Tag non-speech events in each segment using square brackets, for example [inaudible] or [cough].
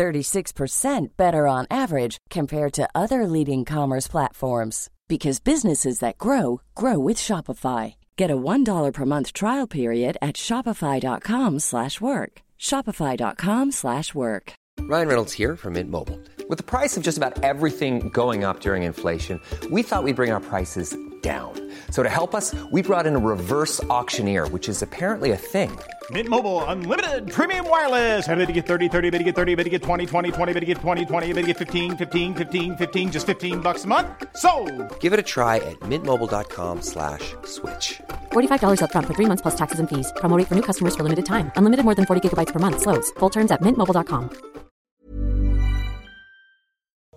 36% better on average compared to other leading commerce platforms because businesses that grow grow with Shopify. Get a $1 per month trial period at shopify.com/work. shopify.com/work. Ryan Reynolds here from Mint Mobile. With the price of just about everything going up during inflation, we thought we'd bring our prices down. So to help us, we brought in a reverse auctioneer, which is apparently a thing. Mint Mobile unlimited premium wireless. Ready to get 30, 30, bit to get 30, bit to get 20, 20, 20, bit to get 20, 20, bit to get 15, 15, 15, 15 just 15 bucks a month. So, Give it a try at mintmobile.com slash switch. $45 upfront for three months plus taxes and fees. Promo rate for new customers for limited time. Unlimited more than 40 gigabytes per month. Slows. Full terms at mintmobile.com.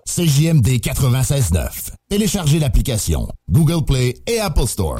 CJMD 96.9. Téléchargez l'application Google Play et Apple Store.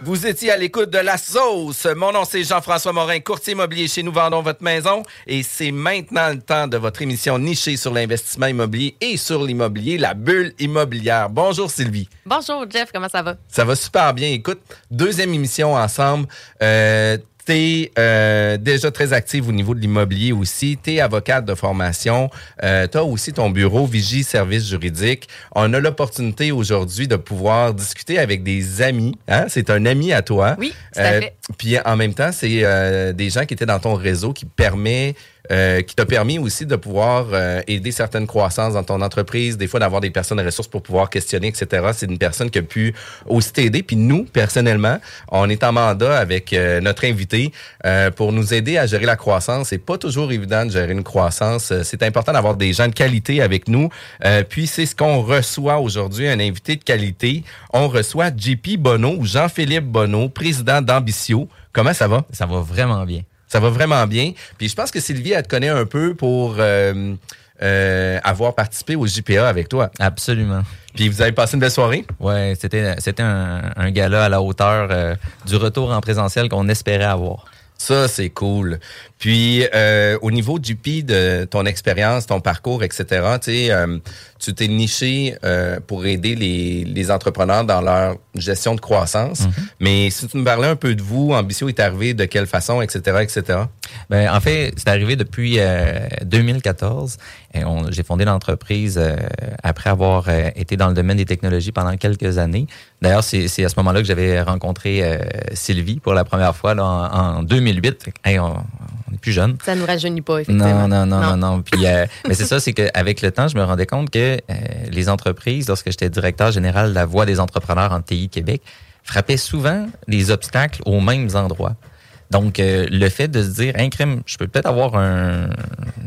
Vous étiez à l'écoute de la sauce. Mon nom, c'est Jean-François Morin, courtier immobilier chez Nous Vendons Votre Maison. Et c'est maintenant le temps de votre émission nichée sur l'investissement immobilier et sur l'immobilier, la bulle immobilière. Bonjour Sylvie. Bonjour Jeff, comment ça va? Ça va super bien. Écoute, deuxième émission ensemble. Euh, T'es euh, déjà très active au niveau de l'immobilier aussi. T'es avocate de formation. Euh, T'as aussi ton bureau Vigie Service Juridique. On a l'opportunité aujourd'hui de pouvoir discuter avec des amis. Hein? C'est un ami à toi. Oui, tout à fait. Puis en même temps, c'est euh, des gens qui étaient dans ton réseau qui permet euh, qui t'a permis aussi de pouvoir euh, aider certaines croissances dans ton entreprise, des fois d'avoir des personnes ressources pour pouvoir questionner, etc. C'est une personne qui a pu aussi t'aider. Puis nous, personnellement, on est en mandat avec euh, notre invité euh, pour nous aider à gérer la croissance. C'est pas toujours évident de gérer une croissance. Euh, C'est important d'avoir des gens de qualité avec nous. Puis c'est ce qu'on reçoit aujourd'hui, un invité de qualité. On reçoit JP Bonneau, ou Jean-Philippe Bonneau, président d'Ambitio. Comment ça va? Ça va vraiment bien. Ça va vraiment bien. Puis je pense que Sylvie, elle te connaît un peu pour euh, euh, avoir participé au JPA avec toi. Absolument. Puis vous avez passé une belle soirée? Ouais, c'était c'était un, un gala à la hauteur euh, du retour en présentiel qu'on espérait avoir. Ça, c'est cool. Puis, euh, au niveau du PI, de ton expérience, ton parcours, etc., euh, tu t'es niché euh, pour aider les, les entrepreneurs dans leur gestion de croissance. Mais si tu me parlais un peu de vous, Ambition est arrivé de quelle façon, etc., etc. Ben, en fait, c'est arrivé depuis euh, 2014. Et on- J'ai fondé l'entreprise euh, après avoir euh, été dans le domaine des technologies pendant quelques années. D'ailleurs, c'est c'est à ce moment-là que j'avais rencontré euh, Sylvie pour la première fois là, en, en 2008. Hey, on, on est plus jeune. Ça nous rajeunit pas, effectivement. Non, non, non, non, non. Puis, euh, [laughs] mais c'est ça, c'est qu'avec le temps, je me rendais compte que euh, les entreprises, lorsque j'étais directeur général de la Voix des entrepreneurs en TI Québec, frappaient souvent les obstacles aux mêmes endroits. Donc, euh, le fait de se dire, un crime, je peux peut-être avoir un,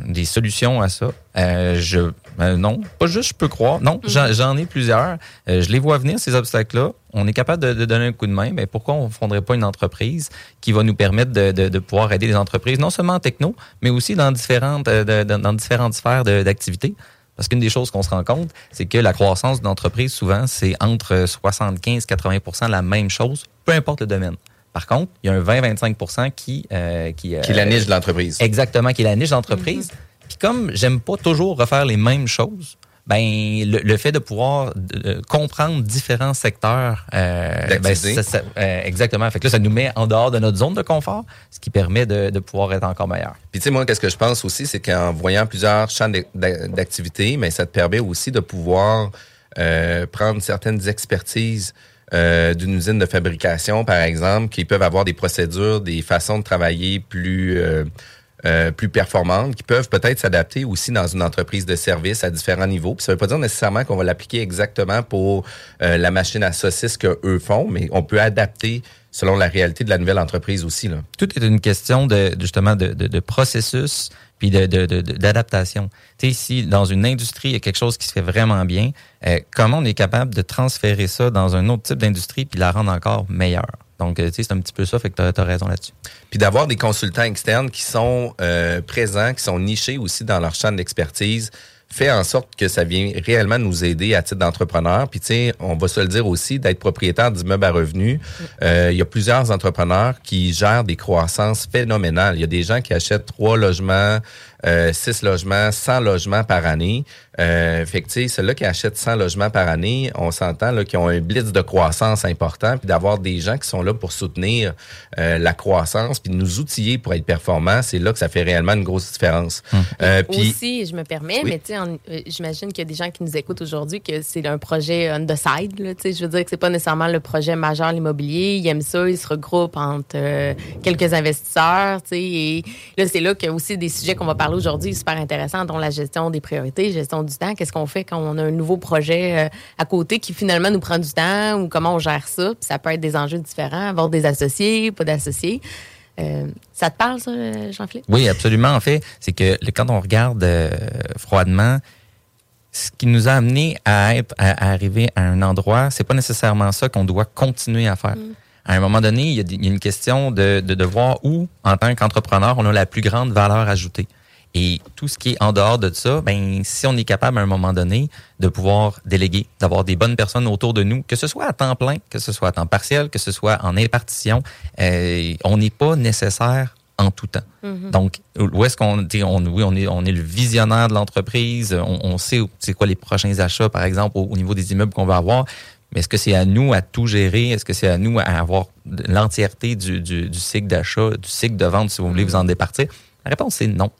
des solutions à ça. Euh, je, euh, non, pas juste je peux croire. Non, j'en j'en ai plusieurs. Euh, je les vois venir, ces obstacles-là. On est capable de, de donner un coup de main. Mais pourquoi on ne fonderait pas une entreprise qui va nous permettre de, de, de pouvoir aider les entreprises, non seulement en techno, mais aussi dans différentes, euh, dans différentes sphères d'activité? Parce qu'une des choses qu'on se rend compte, c'est que la croissance d'une entreprise, souvent, c'est entre 75-80% la même chose, peu importe le domaine. Par contre, il y a un 20-25 qui... euh, qui, euh, Qui est la niche de l'entreprise. Exactement, qui est la niche d'entreprise. Puis comme j'aime pas toujours refaire les mêmes choses, Ben le, le fait de pouvoir de- comprendre différents secteurs, euh, ben, D'activité. ça- ça- euh, exactement. Fait que là, ça nous met en dehors de notre zone de confort, ce qui permet de, de pouvoir être encore meilleur. Puis tu sais, moi, qu'est-ce que je pense aussi, c'est qu'en voyant plusieurs champs d'ac- d'ac- d'activité, mais ça te permet aussi de pouvoir euh, prendre certaines expertises euh, d'une usine de fabrication, par exemple, qui peuvent avoir des procédures, des façons de travailler plus euh, euh, plus performantes, qui peuvent peut-être s'adapter aussi dans une entreprise de service à différents niveaux. Puis ça veut pas dire nécessairement qu'on va l'appliquer exactement pour euh, la machine à saucisses que eux font, mais on peut adapter selon la réalité de la nouvelle entreprise aussi. Là. Tout est une question de- justement de, de, de processus puis de, de, de- d'adaptation. Tu sais, si dans une industrie, il y a quelque chose qui se fait vraiment bien, euh, comment on est capable de transférer ça dans un autre type d'industrie puis la rendre encore meilleure? Donc, euh, tu sais, c'est un petit peu ça, fait que tu as, raison là-dessus. Puis d'avoir des consultants externes qui sont euh, présents, qui sont nichés aussi dans leur champ d'expertise, fait en sorte que ça vient réellement nous aider à titre d'entrepreneur. Puis tu on va se le dire aussi, d'être propriétaire d'immeubles à revenus. Euh, il y a plusieurs entrepreneurs qui gèrent des croissances phénoménales. Il y a des gens qui achètent trois logements, euh, six logements, 100 logements par année. Euh, fait que tu sais, ceux-là qui achètent 100 logements par année, on s'entend là, qu'ils ont un blitz de croissance important, puis d'avoir des gens qui sont là pour soutenir euh, la croissance, puis de nous outiller pour être performants, c'est là que ça fait réellement une grosse différence. Euh, puis Aussi, je me permets, Oui. mais tu sais, euh, j'imagine qu'il y a des gens qui nous écoutent aujourd'hui que c'est un projet on the side. Là, tu sais, je veux dire que c'est pas nécessairement le projet majeur l'immobilier. Ils aiment ça, ils se regroupent entre euh, quelques investisseurs. tu sais, Et là, c'est là qu'il y a aussi des sujets qu'on va parler aujourd'hui super intéressants, dont la gestion des priorités, gestion du temps. Qu'est-ce qu'on fait quand on a un nouveau projet euh, à côté qui finalement nous prend du temps ou comment on gère ça? Puis ça peut être des enjeux différents, avoir des associés, pas d'associés. Euh, ça te parle, ça, Jean-Philippe? Oui, absolument. En fait, c'est que quand on regarde euh, froidement, ce qui nous a amené à, être, à, à arriver à un endroit, c'est pas nécessairement ça qu'on doit continuer à faire. À un moment donné, il y a, des- il y a une question de, de, de voir où, en tant qu'entrepreneur, on a la plus grande valeur ajoutée. Et tout ce qui est en dehors de ça, ben, si on est capable à un moment donné de pouvoir déléguer, d'avoir des bonnes personnes autour de nous, que ce soit à temps plein, que ce soit à temps partiel, que ce soit en impartition, euh, on n'est pas nécessaire en tout temps. Donc, où est-ce qu'on on, oui, on est, on est le visionnaire de l'entreprise, on, on sait c'est quoi les prochains achats, par exemple, au, au niveau des immeubles qu'on va avoir. Mais est-ce que c'est à nous à tout gérer? Est-ce que c'est à nous à avoir l'entièreté du, du, du cycle d'achat, du cycle de vente, si vous voulez vous en départir? La réponse, c'est non.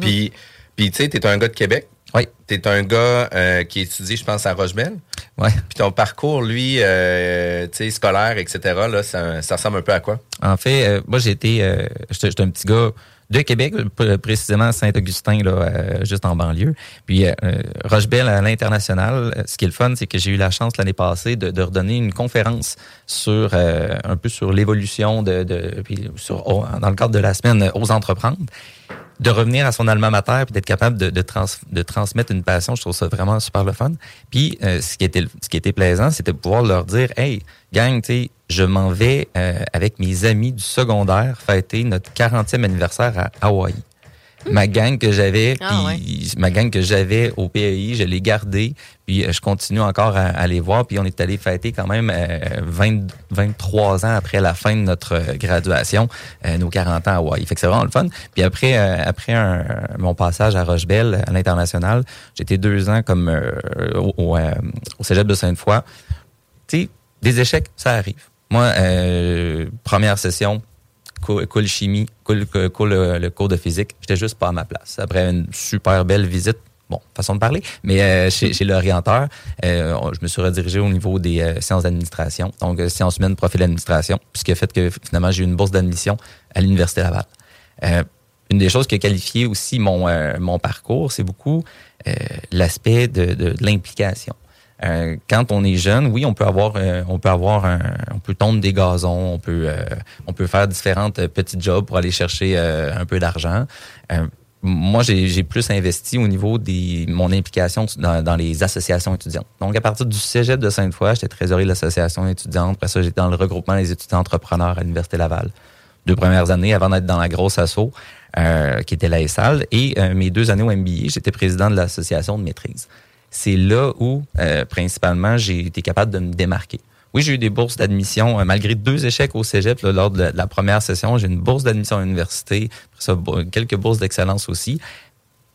Puis, puis tu sais, t'es un gars de Québec. Oui. T'es un gars euh, qui étudie, je pense, à Rochebelle. Ouais. Puis ton parcours, lui, euh, tu sais, scolaire, etc., là, ça, ça ressemble un peu à quoi? En fait, euh, moi, j'ai été, euh, j'étais j'étais un petit gars de Québec, précisément à Saint-Augustin, là, euh, juste en banlieue. Puis euh, Rochebelle à l'international, ce qui est le fun, c'est que j'ai eu la chance l'année passée de, de redonner une conférence sur euh, un peu sur l'évolution de, de puis sur, dans le cadre de la semaine aux entreprendre de revenir à son alma mater puis d'être capable de, trans- de transmettre une passion, je trouve ça vraiment super le fun. Puis euh, ce qui était ce qui était plaisant, c'était de pouvoir leur dire hey, gang, tu sais, je m'en vais euh, avec mes amis du secondaire fêter notre 40e anniversaire à Hawaï. Ma gang que j'avais, Ah, ma gang que j'avais au PEI, je l'ai gardée, puis euh, je continue encore à, à les voir, puis on est allé fêter quand même euh, 20, 23 ans après la fin de notre euh, graduation, euh, nos 40 ans à Hawaï. Fait que c'est vraiment le fun. Puis après, euh, après un- mon passage à Rochebelle, à l'international, j'étais deux ans comme euh, au, au, euh, au cégep de Sainte-Foy. Tu sais, des échecs, ça arrive. Moi, euh, première session, cool chimie, cool, euh, le cours de physique. J'étais juste pas à ma place. Après une super belle visite, bon, façon de parler, mais euh, chez, l'orienteur, euh, je me suis redirigé au niveau des sciences d'administration, donc sciences humaines, profil d'administration, a fait que finalement j'ai eu une bourse d'admission à l'Université Laval. Une des choses qui a qualifié aussi mon, mon parcours, c'est beaucoup l'aspect de l'implication. Euh, quand on est jeune, oui, on peut avoir, euh, on peut avoir, un, on peut tondre des gazons, on peut, euh, on peut faire différentes euh, petites jobs pour aller chercher euh, un peu d'argent. Moi, j'ai plus investi au niveau de mon implication dans, dans les associations étudiantes. Donc, à partir du cégep de Sainte-Foy, j'étais trésorier de l'association étudiante. Après ça, j'étais dans le regroupement des étudiants entrepreneurs à l'Université Laval. Deux premières années avant d'être dans la grosse asso, qui était la ESAL. Et mes deux années au MBA, j'étais président de l'association de maîtrise. C'est là où, euh, principalement, j'ai été capable de me démarquer. Oui, j'ai eu des bourses d'admission, euh, malgré deux échecs au cégep lors de la, première session. J'ai une bourse d'admission à l'université, quelques bourses d'excellence aussi.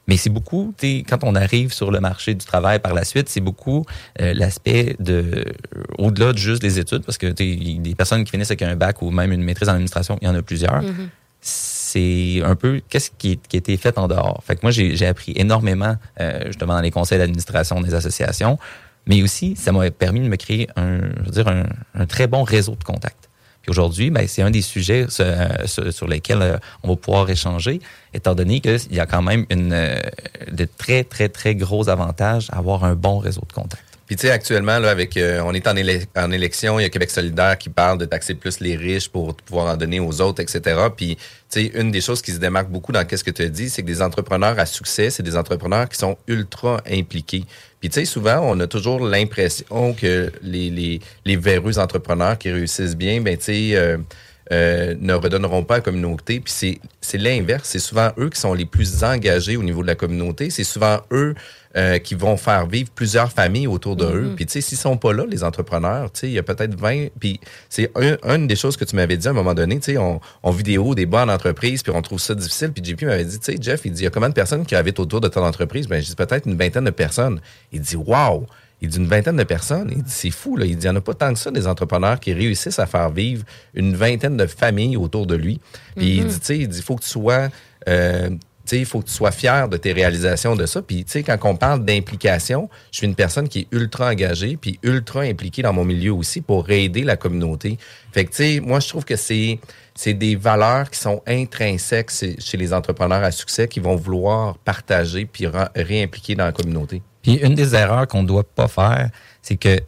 Mais c'est beaucoup, quand on arrive sur le marché du travail par la suite, c'est beaucoup euh, l'aspect de, au-delà de juste les études, parce que des personnes qui finissent avec un bac ou même une maîtrise en administration, il y en a plusieurs. Mhm. C'est un peu qu'est-ce qui, qui a été fait en dehors. Fait que moi, j'ai appris énormément, euh, justement, dans les conseils d'administration des associations, mais aussi, ça m'a permis de me créer un, je veux dire, un, très bon réseau de contacts. Puis aujourd'hui, ben, c'est un des sujets sur, lesquels euh, on va pouvoir échanger, étant donné qu'il y a quand même une, euh, de très, très, très gros avantages à avoir un bon réseau de contacts. Puis tu sais, actuellement, là, avec, euh, on est en, en, élection, il y a Québec solidaire qui parle de taxer plus les riches pour pouvoir en donner aux autres, etc. Puis, tu sais, une des choses qui se démarque beaucoup dans qu'est-ce que tu as dit, c'est que des entrepreneurs à succès, c'est des entrepreneurs qui sont ultra impliqués. Puis, tu sais, souvent, on a toujours l'impression que les, les, les véreux entrepreneurs qui réussissent bien, ben, tu sais, euh, euh, ne redonneront pas à la communauté. Puis c'est l'inverse. C'est souvent eux qui sont les plus engagés au niveau de la communauté. C'est souvent eux euh, qui vont faire vivre plusieurs familles autour de eux. Mm-hmm. Puis tu sais, s'ils sont pas là, les entrepreneurs, tu sais, il y a peut-être 20... Puis c'est une des choses que tu m'avais dit à un moment donné, tu sais, on, on vit des hauts, des bas en entreprise, puis on trouve ça difficile. Puis JP m'avait dit, tu sais, Jeff, il dit, il y a combien de personnes qui habitent autour de ton entreprise? Ben, je dis peut-être une vingtaine de personnes. Il dit, wow! Il dit une vingtaine de personnes? Il dit c'est fou. Là. Il dit il n'y en a pas tant que ça des entrepreneurs qui réussissent à faire vivre une vingtaine de familles autour de lui. Puis il mm-hmm. dit tu sais, il dit faut que tu sois euh, il faut que tu sois fier de tes réalisations de ça. Puis, tu sais, quand on parle d'implication, je suis une personne qui est ultra engagée puis ultra impliquée dans mon milieu aussi pour aider la communauté. Fait que, moi, je trouve que c'est, c'est des valeurs qui sont intrinsèques chez les entrepreneurs à succès qui vont vouloir partager puis réimpliquer dans la communauté. Puis une des erreurs qu'on ne doit pas faire, c'est que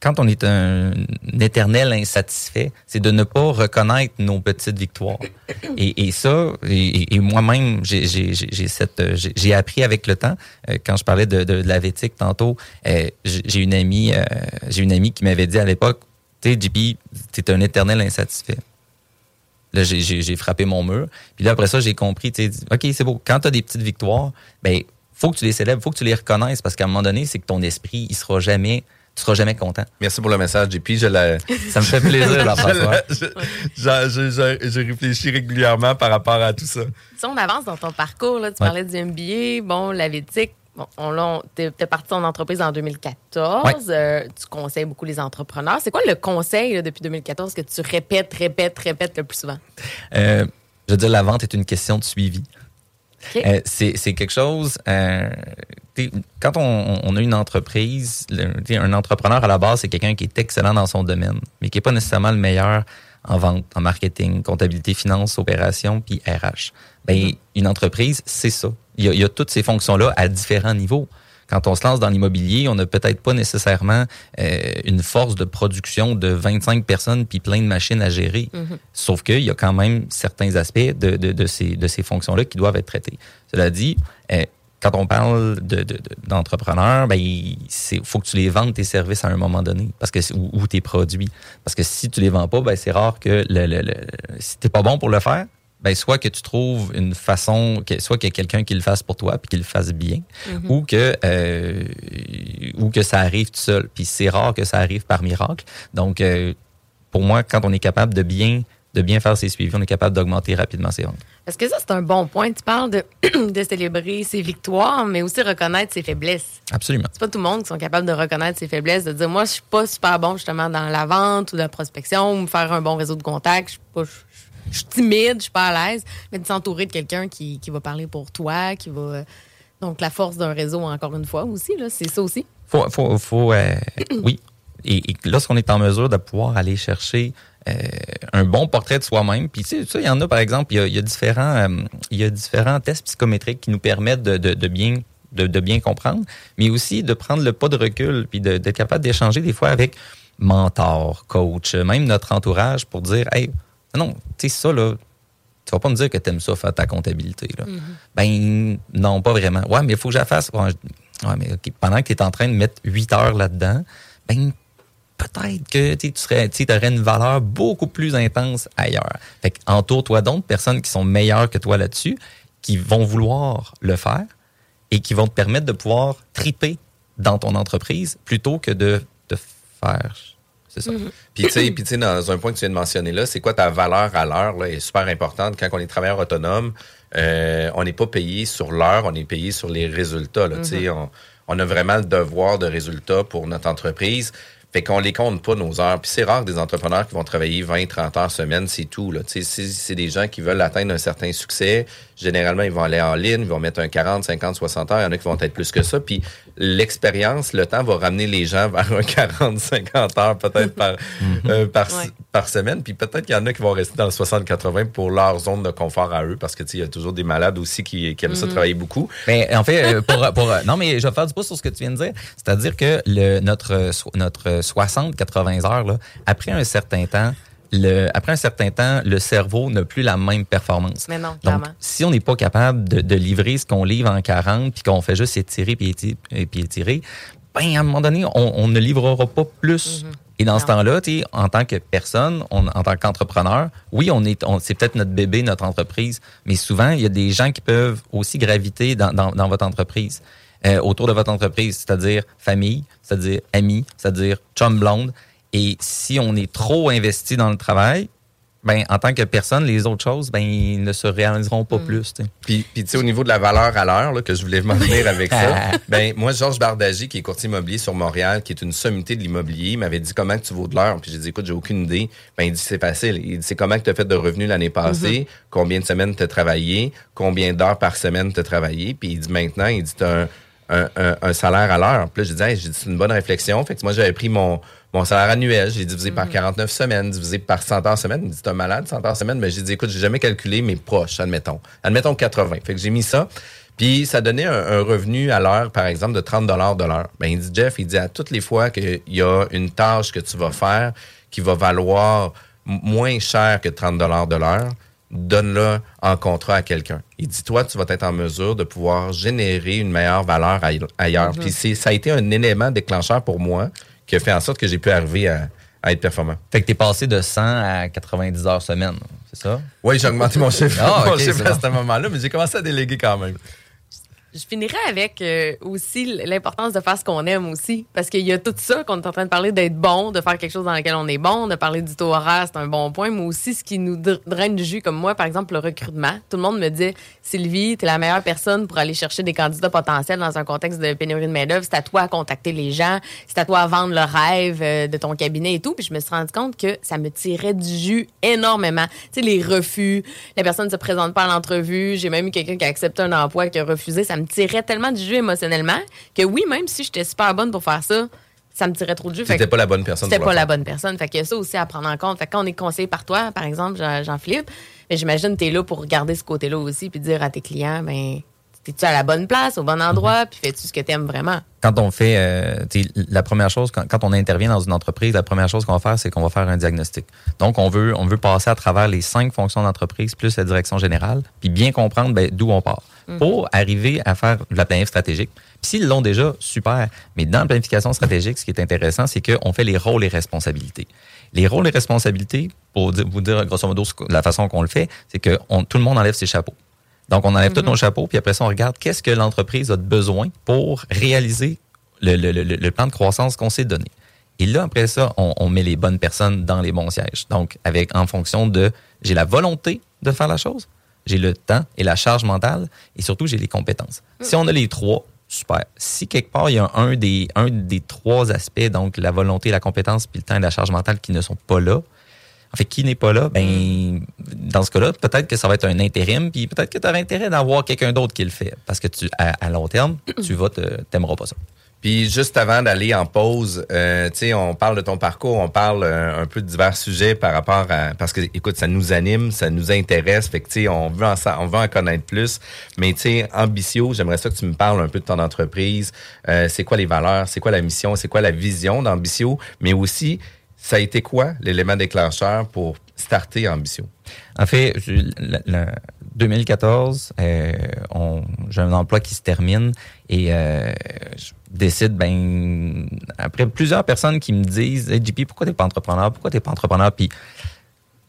quand on est un, éternel insatisfait, c'est de ne pas reconnaître nos petites victoires. [coughs] Et, ça, et, moi-même, j'ai cette, j'ai appris avec le temps. Euh, quand je parlais de, la vétique tantôt, euh, j'ai une amie, euh, j'ai une amie qui m'avait dit à l'époque, tu sais, JP, t'es un éternel insatisfait. Là, j'ai frappé mon mur. Puis là, après ça, j'ai compris, tu sais, OK, c'est beau. Quand tu as des petites victoires, ben faut que tu les célèbres, faut que tu les reconnaisses parce qu'à un moment donné, c'est que ton esprit, il sera jamais tu seras jamais content. Merci pour le message, JP. Je la... [laughs] Ça me fait plaisir, [laughs] Jean-François. je, je, je, réfléchis régulièrement par rapport à tout ça. Si on avance dans ton parcours, là, tu parlais du MBA, bon, la vétique, bon, on, t'es, parti en entreprise en 2014. Euh, tu conseilles beaucoup les entrepreneurs. C'est quoi le conseil depuis 2014 que tu répètes, répètes, répètes le plus souvent? Euh, je veux dire, la vente est une question de suivi. Euh, c'est quelque chose. Quand on, a une entreprise, un entrepreneur à la base, c'est quelqu'un qui est excellent dans son domaine, mais qui n'est pas nécessairement le meilleur en vente, en marketing, comptabilité, finance, opération, puis RH. Ben, mm-hmm. Une entreprise, c'est ça. Il y, a, toutes ces fonctions-là à différents niveaux quand on se lance dans l'immobilier, on n'a peut-être pas nécessairement euh, une force de production de 25 personnes puis plein de machines à gérer. Mm-hmm. Sauf qu'il y a quand même certains aspects de, de, de ces, de ces fonctions-là qui doivent être traités. Cela dit, euh, quand on parle d'entrepreneurs, de, ben, il faut que tu les vendes tes services à un moment donné, parce que ou, tes produits. Parce que si tu les vends pas, ben, c'est rare que le, le, le si t'es pas bon pour le faire, ben soit que tu trouves une façon, que, soit qu'il y ait quelqu'un qui le fasse pour toi puis qu'il le fasse bien, mhm. ou que euh, ou que ça arrive tout seul. Puis c'est rare que ça arrive par miracle. Donc euh, pour moi, quand on est capable de bien de bien faire ses suivis, on est capable d'augmenter rapidement ses ventes. Est-ce que ça, c'est un bon point? Tu parles de, [clears throat] de célébrer ses victoires, mais aussi reconnaître ses faiblesses. Absolument. C'est pas tout le monde qui sont capables de reconnaître ses faiblesses, de dire, moi, je suis pas super bon, justement, dans la vente ou la prospection, ou faire un bon réseau de contacts. Je suis pas, je suis timide, je suis pas à l'aise, mais de s'entourer de quelqu'un qui, qui, va parler pour toi, qui va. Donc, la force d'un réseau, encore une fois, aussi, là, c'est ça aussi. Faut, faut, faut euh, oui. Et, lorsqu'on est en mesure de pouvoir aller chercher euh, un bon portrait de soi-même, puis tu sais, il y en a, par exemple, il y a, différents, euh, y a différents tests psychométriques qui nous permettent de, de, bien de, de, bien comprendre, mais aussi de prendre le pas de recul, puis d'être capable d'échanger des fois avec mentor, coach, même notre entourage pour dire, hey, non, tu sais, ça, là, tu vas pas me dire que tu aimes ça faire ta comptabilité. Là. Mm-hmm. Ben, non, pas vraiment. Ouais, mais il faut que je la fasse. Ouais, mais pendant que tu es en train de mettre 8 heures là-dedans, ben, peut-être que tu serais, tu aurais une valeur beaucoup plus intense ailleurs. Fait entoure-toi d'autres personnes qui sont meilleures que toi là-dessus, qui vont vouloir le faire et qui vont te permettre de pouvoir triper dans ton entreprise plutôt que de te faire c'est ça. Mhm. Puis, tu sais, dans un point que tu viens de mentionner là, c'est quoi ta valeur à l'heure, là, est super importante quand on est travailleur autonome. euh, on n'est pas payé sur l'heure, on est payé sur les résultats. Là, Tu sais, on, on a vraiment le devoir de résultats pour notre entreprise. Fait qu'on les compte pas nos heures. Puis c'est rare des entrepreneurs qui vont travailler 20, 30 heures semaine, c'est tout. C'est des gens qui veulent atteindre un certain succès. Généralement, ils vont aller en ligne, ils vont mettre un 40, 50, 60 heures. Il y en a qui vont être plus que ça. Puis l'expérience, le temps va ramener les gens vers un 40, 50 heures peut-être par, [laughs] euh, par, Ouais. par semaine. Puis peut-être qu'il y en a qui vont rester dans le 60-80 pour leur zone de confort à eux. Parce que tu sais, il y a toujours des malades aussi qui, qui aiment ça travailler beaucoup. Mais en fait, euh, pour, pour, euh, non, mais je vais faire du pouce sur ce que tu viens de dire. C'est-à-dire que le, notre, notre 60-80 heures, là, après un certain temps, le, après un certain temps, le cerveau n'a plus la même performance. Mais non, Donc, clairement. si on n'est pas capable de, de livrer ce qu'on livre en 40 puis qu'on fait juste étirer puis étirer, puis étirer, ben, à un moment donné, on, on ne livrera pas plus. Mm-hmm. Et dans ce temps-là, tu sais, en tant que personne, on- en tant qu'entrepreneur, oui, on est, on- c'est peut-être notre bébé, notre entreprise, mais souvent, il y a des gens qui peuvent aussi graviter dans, dans, dans votre entreprise, euh, autour de votre entreprise, c'est-à-dire famille, c'est-à-dire amis, c'est-à-dire chum blonde. Et si on est trop investi dans le travail, ben, en tant que personne, les autres choses, ben, ils ne se réaliseront pas plus. tu sais. Puis, puis tu sais, au niveau de la valeur à l'heure, là, que je voulais m'en venir [laughs] avec ça, [laughs] ben moi, Georges Bardagy, qui est courtier immobilier sur Montréal, qui est une sommité de l'immobilier, il m'avait dit comment que tu vaux de l'heure? Puis j'ai dit, écoute, j'ai aucune idée. Ben, il dit, c'est facile. Il dit, c'est comment que tu as fait de revenus l'année passée, combien de semaines tu as travaillé, combien d'heures par semaine tu as travaillé? Puis il dit, maintenant, il dit, tu as un, un, un- un salaire à l'heure. Puis là, j'ai dit, Hey, j'ai dit, c'est une bonne réflexion. Fait que moi, j'avais pris mon, mon salaire annuel, j'ai divisé par 49 semaines, divisé par 100 heures semaine. Il dit, t'es un malade, 100 heures semaine. Mais j'ai dit, écoute, j'ai jamais calculé mes proches, admettons. Admettons 80. Fait que j'ai mis ça. Puis ça donnait un, un revenu à l'heure, par exemple, de 30 dollars de l'heure. Ben, il dit, Jeff, il dit, à toutes les fois qu'il y a une tâche que tu vas faire qui va valoir moins cher que 30 dollars de l'heure, donne-le en contrat à quelqu'un. Il dit, toi, tu vas être en mesure de pouvoir générer une meilleure valeur aille- ailleurs. Puis c'est- ça a été un élément déclencheur pour moi qui a fait en sorte que j'ai pu arriver à, à être performant. Fait que t'es passé de 100 à 90 heures semaine, c'est ça? Oui, j'ai augmenté mon chiffre, Ah, [laughs] mon chiffre à ce moment-là, mais j'ai commencé à déléguer quand même. Je finirais avec euh, aussi l'importance de faire ce qu'on aime aussi. Parce qu'il y a tout ça qu'on est en train de parler d'être bon, de faire quelque chose dans lequel on est bon, de parler du taux horaire, c'est un bon point, mais aussi ce qui nous dr- draine du jus, comme moi, par exemple, le recrutement. Tout le monde me dit Sylvie, t'es la meilleure personne pour aller chercher des candidats potentiels dans un contexte de pénurie de main-d'œuvre. C'est à toi à contacter les gens, c'est à toi à vendre le rêve euh, de ton cabinet et tout. Puis je me suis rendu compte que ça me tirait du jus énormément. Tu sais, les refus, la personne ne se présente pas à l'entrevue. J'ai même eu quelqu'un qui a accepté un emploi qui a refusé. Ça me tirait tellement du jus émotionnellement que oui, même si j'étais super bonne pour faire ça, ça me tirait trop de jus. Fait C'était que pas la bonne personne C'était pas la bonne personne. Fait qu'il y a ça aussi à prendre en compte. Fait que quand on est conseillé par toi, par exemple, Jean- Jean-Philippe, ben, j'imagine que tu es là pour regarder ce côté-là aussi puis dire à tes clients, ben, t'es-tu à la bonne place, au bon endroit, puis fais-tu ce que t'aimes vraiment? Quand on fait, euh, tu la première chose, quand, quand on intervient dans une entreprise, la première chose qu'on va faire, c'est qu'on va faire un diagnostic. Donc, on veut, on veut passer à travers les cinq fonctions d'entreprise plus la direction générale, puis bien comprendre ben, d'où on part pour arriver à faire de la planification stratégique. Puis s'ils l'ont déjà, super. Mais dans la planification stratégique, ce qui est intéressant, c'est qu'on fait les rôles et responsabilités. Les rôles et responsabilités, pour vous dire grosso modo la façon qu'on le fait, c'est que on- tout le monde enlève ses chapeaux. Donc, on enlève tous nos chapeaux, puis après ça, on regarde qu'est-ce que l'entreprise a de besoin pour réaliser le, le- le- le plan de croissance qu'on s'est donné. Et là, après ça, on, on met les bonnes personnes dans les bons sièges. Donc, avec en fonction de j'ai la volonté de faire la chose, j'ai le temps et la charge mentale, et surtout, j'ai les compétences. Si on a les trois, super. Si quelque part, il y a un des, un des trois aspects, donc la volonté, la compétence, puis le temps et la charge mentale qui ne sont pas là, en fait, qui n'est pas là, ben, dans ce cas-là, peut-être que ça va être un intérim, puis peut-être que tu auras intérêt d'avoir quelqu'un d'autre qui le fait. Parce que tu, à, à long terme, [clears throat] tu vas te, t'aimeras pas ça. Puis juste avant d'aller en pause, euh, tu sais, on parle de ton parcours, on parle euh, un peu de divers sujets par rapport à parce que écoute, ça nous anime, ça nous intéresse, fait que tu sais, on veut en on veut en connaître plus. Mais tu sais, Ambitio, j'aimerais ça que tu me parles un peu de ton entreprise. Euh, c'est quoi les valeurs, c'est quoi la mission, c'est quoi la vision d'Ambitio, mais aussi ça a été quoi l'élément déclencheur pour starter Ambitio? En fait, je- le, le 2014, euh, j'ai un emploi qui se termine et euh, je décide, ben, après plusieurs personnes qui me disent, hey, JP, pourquoi t'es pas entrepreneur? Pourquoi t'es pas entrepreneur? Puis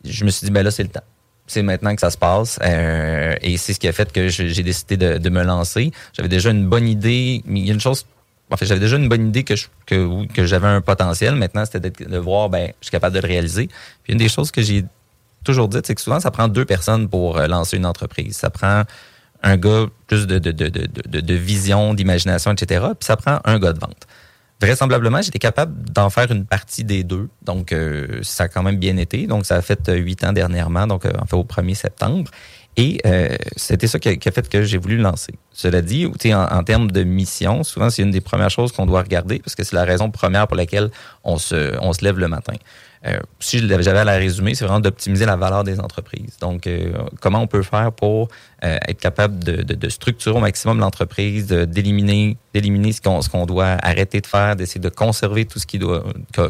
je me suis dit, ben là, c'est le temps. C'est maintenant que ça se passe. Euh, et c'est ce qui a fait que j'ai décidé de, de me lancer. J'avais déjà une bonne idée. Mais il y a une chose. En fait, j'avais déjà une bonne idée que, que, j'avais un potentiel. Maintenant, c'était de voir, ben, je suis capable de le réaliser. Puis une des choses que j'ai toujours dit, c'est que souvent, ça prend deux personnes pour euh, lancer une entreprise. Ça prend un gars plus de, de, de, de, de vision, d'imagination, etc. Puis ça prend un gars de vente. Vraisemblablement, j'étais capable d'en faire une partie des deux. Donc, euh, ça a quand même bien été. Donc, ça a fait huit ans dernièrement, donc en fait au 1er septembre. Et euh, c'était ça qui a, fait que j'ai voulu le lancer. Cela dit, en, en termes de mission, souvent c'est une des premières choses qu'on doit regarder parce que c'est la raison première pour laquelle on se, on se lève le matin. Euh, si j'avais à la résumer, c'est vraiment d'optimiser la valeur des entreprises. Donc, euh, comment on peut faire pour euh, être capable de, de, de, structurer au maximum l'entreprise, d'éliminer, d'éliminer ce qu'on, ce qu'on doit arrêter de faire, d'essayer de conserver tout ce qui doit,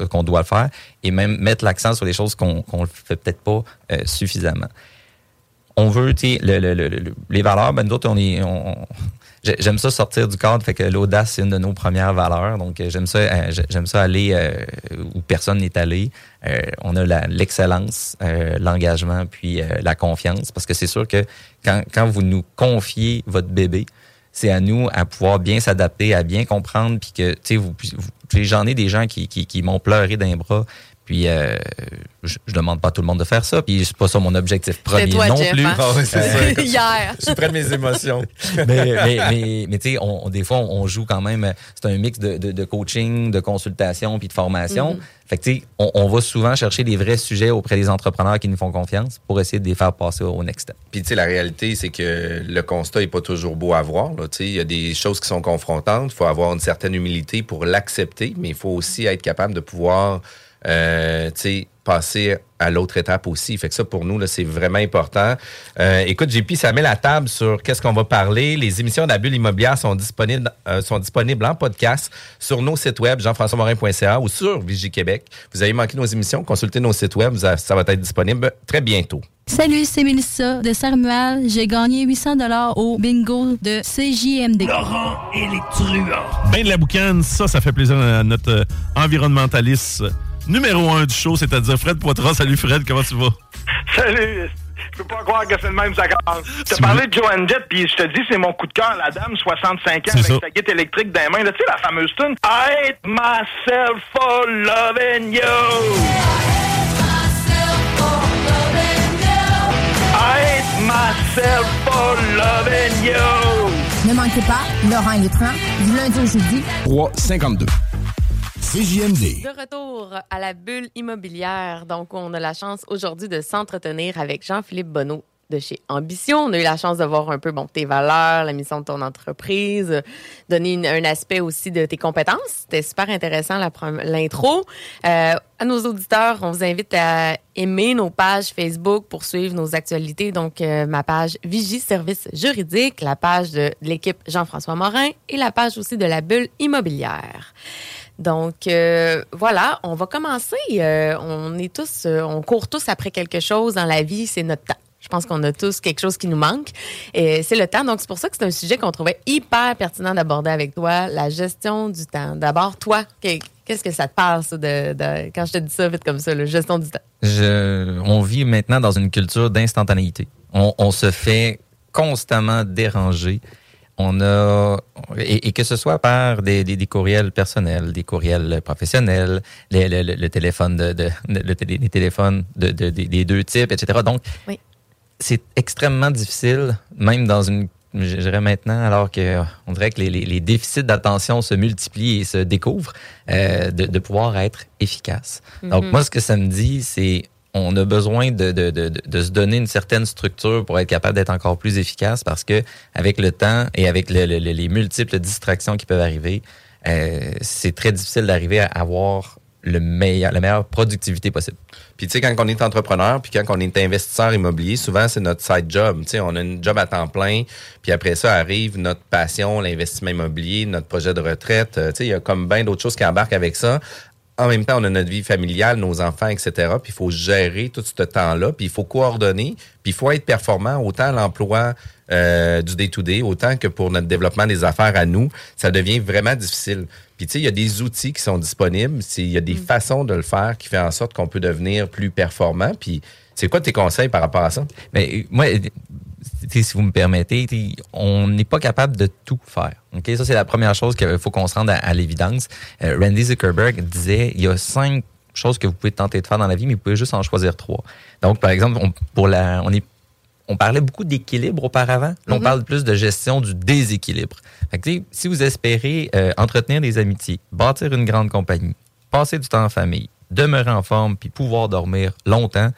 qu'on doit faire, et même mettre l'accent sur les choses qu'on, qu'on fait peut-être pas suffisamment on veut, tu le, le, le, les valeurs, ben nous autres, on j'aime ça sortir du cadre, fait que l'audace, c'est une de nos premières valeurs. Donc, euh, j'aime ça, euh, j'aime ça aller euh, où personne n'est allé. on a l'excellence, l'engagement, puis la confiance, parce que c'est sûr que quand, quand vous nous confiez votre bébé, c'est à nous à pouvoir bien s'adapter, à bien comprendre, puis que, tu sais, vous, j'en ai des gens qui, qui, qui m'ont pleuré d'un bras, puis, euh, je, je, demande pas à tout le monde de faire ça. Puis, c'est pas ça mon objectif premier toi, non Jeff, plus. Hein? Ouais, c'est ça. [laughs] Hier. Je prends mes émotions. [laughs] mais, mais, mais, mais tu sais, on, des fois, on joue quand même. C'est un mix de, de, de, coaching, de consultation, puis de formation. Mm-hmm. Fait que, tu sais, on, on, va souvent chercher des vrais sujets auprès des entrepreneurs qui nous font confiance pour essayer de les faire passer au next step. Puis, tu sais, la réalité, c'est que le constat est pas toujours beau à voir. Tu sais, il y a des choses qui sont confrontantes. Il faut avoir une certaine humilité pour l'accepter, mais il faut aussi être capable de pouvoir, euh, tu sais, passer à l'autre étape aussi. Fait que ça, pour nous, là, c'est vraiment important. Euh, écoute, JP, ça met la table sur qu'est-ce qu'on va parler. Les émissions de la bulle immobilière sont disponibles, euh, sont disponibles en podcast sur nos sites web, jean-françois-morin.ca ou sur Vigie Québec. Vous avez manqué nos émissions, consultez nos sites web. Ça va être disponible très bientôt. Salut, c'est Mélissa de Saint-Romuald. J'ai gagné 800 dollars au bingo de CJMD. Laurent et les truands. Ben de la boucane, ça, ça fait plaisir à notre environnementaliste numéro un du show, c'est-à-dire Fred Poitras. Salut Fred, comment tu vas? Salut! Je peux pas croire que c'est le même, ça commence. Tu as parlé de Joanne Jett, puis je te dis, c'est mon coup de cœur, la dame, 65 ans, avec ça. sa guitare électrique dans les mains. Là, tu sais, la fameuse tune I hate myself for loving you. I hate myself for loving you. Ne manquez pas, Laurent Truands, du lundi au jeudi. 352. CJMD. De retour à la bulle immobilière. Donc, on a la chance aujourd'hui de s'entretenir avec Jean-Philippe Bonneau de chez Ambition. On a eu la chance de voir un peu bon, tes valeurs, la mission de ton entreprise, donner un aspect aussi de tes compétences. C'était super intéressant l'intro. Euh, à nos auditeurs, on vous invite à aimer nos pages Facebook pour suivre nos actualités. Donc, euh, ma page Vigie Service Juridique, la page de l'équipe Jean-François Morin et la page aussi de la bulle immobilière. Donc euh, voilà, on va commencer. Euh, on est tous, euh, on court tous après quelque chose dans la vie, c'est notre temps. Je pense qu'on a tous quelque chose qui nous manque. Et c'est le temps. Donc, c'est pour ça que c'est un sujet qu'on trouvait hyper pertinent d'aborder avec toi, la gestion du temps. D'abord, toi, que- qu'est-ce que ça te ça, de, de- quand je te dis ça vite comme ça, la gestion du temps? Je, on vit maintenant dans une culture d'instantanéité. On, on se fait constamment déranger. On a et, et que ce soit par des, des, des courriels personnels, des courriels professionnels, les- le, téléphone de, de- le télé- les téléphones de, de- des- deux types, etc. Donc, Oui. c'est extrêmement difficile, même dans une, je dirais maintenant, alors que on dirait que les, les- les déficits d'attention se multiplient et se découvrent, euh, de, de pouvoir être efficace. Donc Mhm. moi, ce que ça me dit, c'est on a besoin de, de, de, de- se donner une certaine structure pour être capable d'être encore plus efficace parce que avec le temps et avec le- le- le- les multiples distractions qui peuvent arriver, euh, c'est très difficile d'arriver à avoir le meilleur, la meilleure productivité possible. Puis tu sais, quand on est entrepreneur, puis quand on est investisseur immobilier, souvent c'est notre side job. Tu sais, on a une job à temps plein, puis après ça arrive notre passion, l'investissement immobilier, notre projet de retraite. Euh, Tu sais, il y a comme bien d'autres choses qui embarquent avec ça. En même temps, on a notre vie familiale, nos enfants, etc. Puis il faut gérer tout ce temps-là, puis il faut coordonner, puis il faut être performant autant à l'emploi euh, du day-to-day, autant que pour notre développement des affaires à nous. Ça devient vraiment difficile. Puis tu sais, il y a des outils qui sont disponibles, il y a des façons de le faire qui fait en sorte qu'on peut devenir plus performant. Puis c'est quoi tes conseils par rapport à ça? Mais moi, tu sais, si vous me permettez, on n'est pas capable de tout faire. Ça, c'est la première chose qu'il faut qu'on se rende à, à l'évidence. Euh, Randy Zuckerberg disait, il y a cinq choses que vous pouvez tenter de faire dans la vie, mais vous pouvez juste en choisir trois. Donc, par exemple, on, pour la, on est on parlait beaucoup d'équilibre auparavant. Là, on Mhm. parle plus de gestion du déséquilibre. Fait que, si vous espérez euh, entretenir des amitiés, bâtir une grande compagnie, passer du temps en famille, demeurer en forme, puis pouvoir dormir longtemps,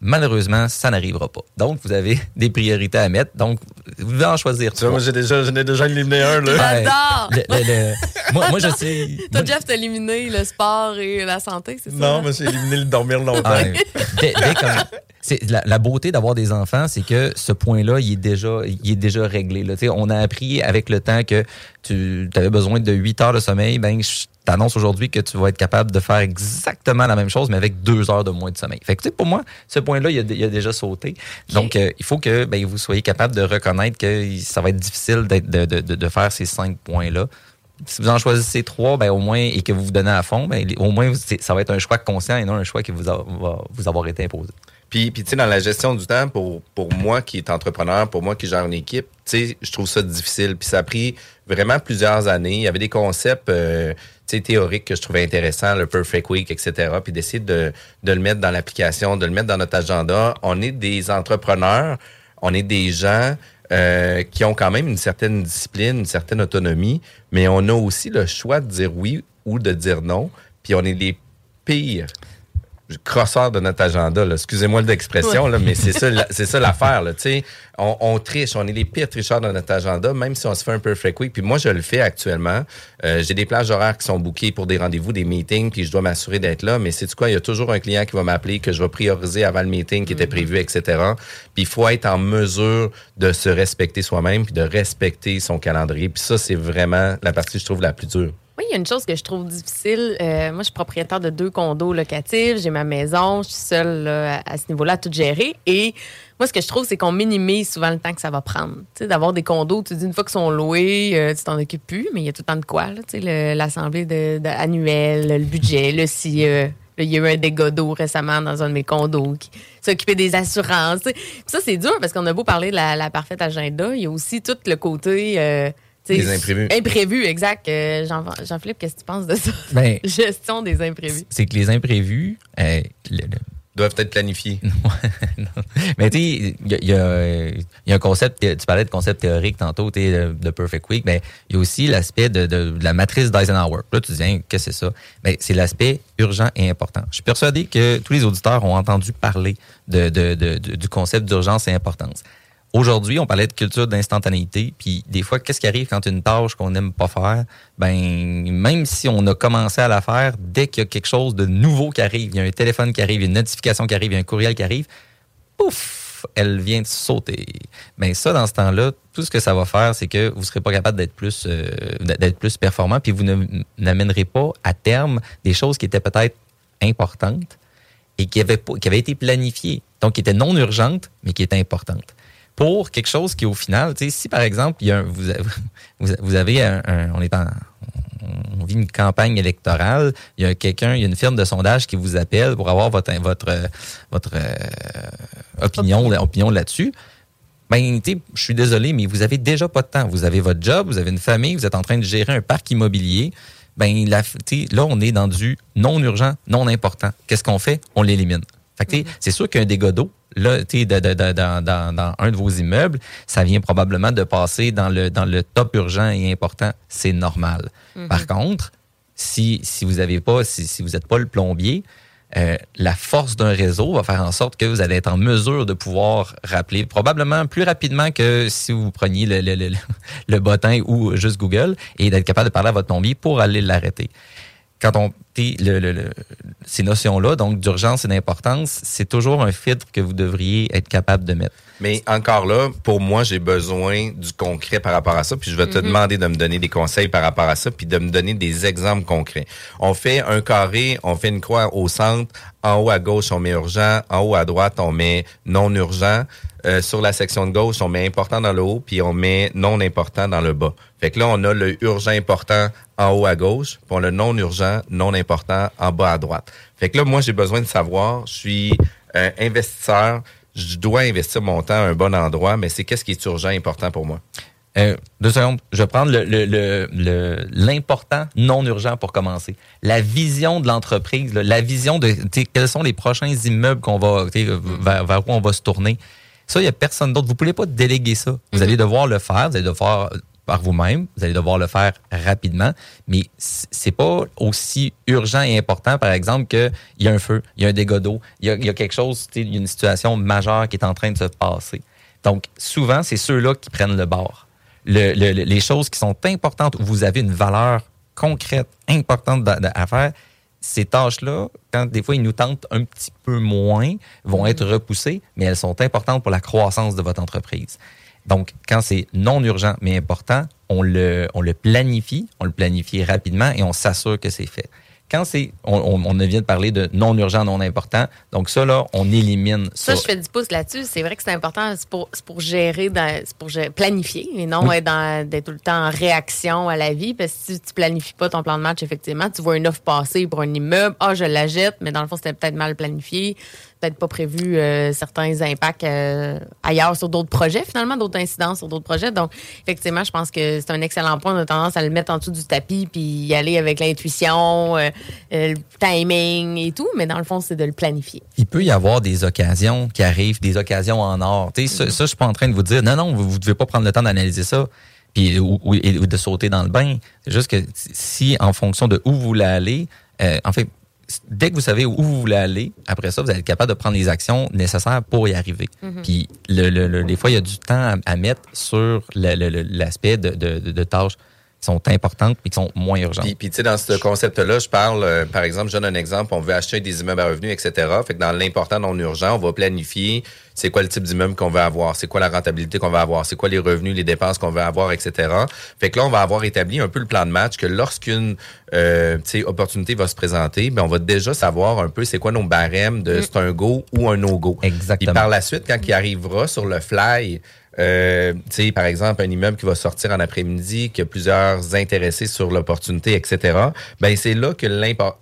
malheureusement, ça n'arrivera pas. Donc, vous avez [laughs] des priorités à mettre. Donc, vous devez en choisir trois. moi, j'ai déjà, j'en ai déjà éliminé un, là. Ouais. J'adore! Le- le- le- moi, moi, je sais. [laughs] Toi, Jeff, t'as éliminé le sport et la santé, c'est ça? Non, mais j'ai éliminé le dormir longtemps. Ah, ouais. Dès- dès comme- c'est la, la beauté d'avoir des enfants, c'est que ce point-là, il est déjà, il est déjà réglé. Là. On a appris avec le temps que tu avais besoin de 8 heures de sommeil. Ben, je t'annonce aujourd'hui que tu vas être capable de faire exactement la même chose, mais avec 2 heures de moins de sommeil. Fait que, pour moi, ce point-là, il a, il a déjà sauté. Donc, euh, il faut que ben, vous soyez capable de reconnaître que ça va être difficile de, de, de, de faire ces cinq points-là. Si vous en choisissez trois, ben, au moins, et que vous vous donnez à fond, ben, au moins, ça va être un choix conscient et non un choix qui vous a- va vous avoir été imposé. Puis, puis tu sais, dans la gestion du temps, pour, pour moi qui est entrepreneur, pour moi qui gère une équipe, tu sais, je trouve ça difficile. Puis ça a pris vraiment plusieurs années. Il y avait des concepts euh, tu sais, théoriques que je trouvais intéressants, le Perfect Week, etc. Puis d'essayer de, de le mettre dans l'application, de le mettre dans notre agenda. On est des entrepreneurs, on est des gens euh, qui ont quand même une certaine discipline, une certaine autonomie, mais on a aussi le choix de dire oui ou de dire non. Puis on est les pires crosseur de notre agenda. Excusez-moi l'expression, Ouais. mais c'est ça, la- [laughs] c'est ça l'affaire. On, on triche, on est les pires tricheurs de notre agenda, même si on se fait un perfect week. Puis moi, je le fais actuellement. Euh, J'ai des plages horaires qui sont bookées pour des rendez-vous, des meetings, puis je dois m'assurer d'être là. Mais c'est quoi, il y a toujours un client qui va m'appeler, que je vais prioriser avant le meeting qui était prévu, etc. Puis il faut être en mesure de se respecter soi-même, puis de respecter son calendrier. Puis ça, c'est vraiment la partie, je trouve, la plus dure. Oui, il y a une chose que je trouve difficile. Euh, moi, je suis propriétaire de deux condos locatifs. J'ai ma maison. Je suis seule là, à ce niveau-là à tout gérer. Et moi, ce que je trouve, c'est qu'on minimise souvent le temps que ça va prendre. Tu sais, d'avoir des condos, tu dis une fois qu'ils sont loués, euh, tu t'en occupes plus, mais il y a tout le temps de quoi. là. Tu sais, l'assemblée de, annuelle, le budget, le si. euh, il y a eu un dégât d'eau récemment dans un de mes condos qui s'occupait des assurances. Ça, c'est dur parce qu'on a beau parler de la, la parfaite agenda, il y a aussi tout le côté. Euh, Des imprévus. Imprévus, exact. Euh, Jean- Jean-Philippe, qu'est-ce que tu penses de ça? Ben, [laughs] Gestion des imprévus. c'est que les imprévus euh, le- le- Doivent être planifiés. [laughs] Mais tu sais, il y a, il y a- il y a un concept, tu parlais de concept théorique tantôt, tu de, Perfect Week, mais il y a aussi l'aspect de, de- de la matrice d'Eisenhower. Là, tu dis, hein, qu'est-ce que c'est ça? Ben, c'est l'aspect urgent et important. Je suis persuadé que tous les auditeurs ont entendu parler de, de- de- de- du concept d'urgence et importance. Aujourd'hui, on parlait de culture d'instantanéité, puis des fois, qu'est-ce qui arrive quand une tâche qu'on n'aime pas faire? Ben, même si on a commencé à la faire, dès qu'il y a quelque chose de nouveau qui arrive, il y a un téléphone qui arrive, une notification qui arrive, un courriel qui arrive, pouf, elle vient de sauter. Mais ça, dans ce temps-là, tout ce que ça va faire, c'est que vous ne serez pas capable d'être plus, euh, d'être plus performant, puis vous ne- n'amènerez pas à terme des choses qui étaient peut-être importantes et qui avaient, qui avaient été planifiées, donc qui étaient non urgentes, mais qui étaient importantes. Pour quelque chose qui, au final, si par exemple, il y a un- vous, avez- [laughs] vous, vous avez un, un- on est en, on vit une campagne électorale, il y a quelqu'un, il y a une firme de sondage qui vous appelle pour avoir votre votre euh, votre euh, opinion opinion là-dessus. Ben, tu sais, je suis désolé, mais vous avez déjà pas de temps. Vous avez votre job, vous avez une famille, vous êtes en train de gérer un parc immobilier. Ben, la, là, on est dans du non urgent, non important. Qu'est-ce qu'on fait? On l'élimine. Fait que, sais, c'est sûr qu'un dégât d'eau, là, tu dans, dans- dans un de vos immeubles, ça vient probablement de passer dans le, dans le top urgent et important. C'est normal. Mhm. Par contre, si, si vous avez pas, si, si vous n'êtes pas le plombier, euh, la force d'un réseau va faire en sorte que vous allez être en mesure de pouvoir rappeler probablement plus rapidement que si vous preniez le, le, le, le bottin ou juste Google et d'être capable de parler à votre plombier pour aller l'arrêter. Quand on le, le- le- ces notions-là, donc d'urgence et d'importance, c'est toujours un filtre que vous devriez être capable de mettre. Mais encore là, pour moi, j'ai besoin du concret par rapport à ça. Puis je vais te Mhm. demander de me donner des conseils par rapport à ça, puis de me donner des exemples concrets. On fait un carré, on fait une croix au centre. En haut à gauche, on met urgent. En haut à droite, on met non urgent. Euh, sur la section de gauche, on met important dans le haut, puis on met non important dans le bas. Fait que là, on a le urgent important en haut à gauche, puis on a le non urgent, non important en bas à droite. Fait que là, moi, j'ai besoin de savoir, je suis euh, investisseur, je dois investir mon temps à un bon endroit, mais c'est qu'est-ce qui est urgent, important pour moi? Euh, deux secondes. Je vais prendre l'important non urgent pour commencer. La vision de l'entreprise, la vision de quels sont les prochains immeubles qu'on va vers, vers où on va se tourner. Ça, il n'y a personne d'autre. Vous ne pouvez pas déléguer ça. Vous allez devoir le faire. Vous allez devoir par vous-même. Vous allez devoir le faire rapidement, mais c'est pas aussi urgent et important, par exemple, qu'il y a un feu, il y a un dégât d'eau, il y a, il y a quelque chose, il y a une situation majeure qui est en train de se passer. Donc, souvent, c'est ceux-là qui prennent le bord. Le, le, les choses qui sont importantes, où vous avez une valeur concrète, importante à faire, ces tâches-là, quand des fois ils nous tentent un petit peu moins, vont être repoussées, mais elles sont importantes pour la croissance de votre entreprise. Donc, quand c'est non urgent mais important, on le, on le planifie, on le planifie rapidement et on s'assure que c'est fait. Quand c'est, on, vient de parler de non urgent, non important, donc ça, là, on élimine ça. Ça, je fais du pouce là-dessus. C'est vrai que c'est important, c'est pour, pour gérer, c'est pour gérer, planifier et non oui. d'être tout le temps en réaction à la vie. Parce que si tu planifies pas ton plan de match, effectivement, tu vois une offre passer pour un immeuble, ah, je la jette, mais dans le fond, c'était peut-être mal planifié peut-être pas prévu euh, certains impacts euh, ailleurs sur d'autres projets, finalement, d'autres incidences sur d'autres projets. Donc, effectivement, je pense que c'est un excellent point. On a tendance à le mettre en dessous du tapis puis y aller avec l'intuition, euh, le timing et tout, mais dans le fond, c'est de le planifier. Il peut y avoir des occasions qui arrivent, des occasions en or. Ça, ça, je suis pas en train de vous dire, non, non, vous, vous devez pas prendre le temps d'analyser ça puis ou, ou, de sauter dans le bain. C'est juste que si, en fonction de où vous voulez aller, en fait, dès que vous savez où vous voulez aller, après ça, vous allez être capable de prendre les actions nécessaires pour y arriver. Mm -hmm. Puis, le, le, le, des fois, il y a du temps à, à mettre sur l'aspect de, de, de, de, tâches sont importantes et qui sont moins urgentes. Puis, puis tu sais, dans ce concept-là, je parle, euh, par exemple, je donne un exemple, on veut acheter des immeubles à revenus, etc. Fait que dans l'important non urgent, on va planifier c'est quoi le type d'immeuble qu'on veut avoir, c'est quoi la rentabilité qu'on va avoir, c'est quoi les revenus, les dépenses qu'on veut avoir, etc. Fait que là, on va avoir établi un peu le plan de match que lorsqu'une euh, opportunité va se présenter, ben on va déjà savoir un peu c'est quoi nos barèmes de c'est un go ou un no-go. Exactement. Et par la suite, quand il arrivera sur le fly, euh, tu sais, par exemple, un immeuble qui va sortir en après-midi, qui a plusieurs intéressés sur l'opportunité, etc. Ben c'est là que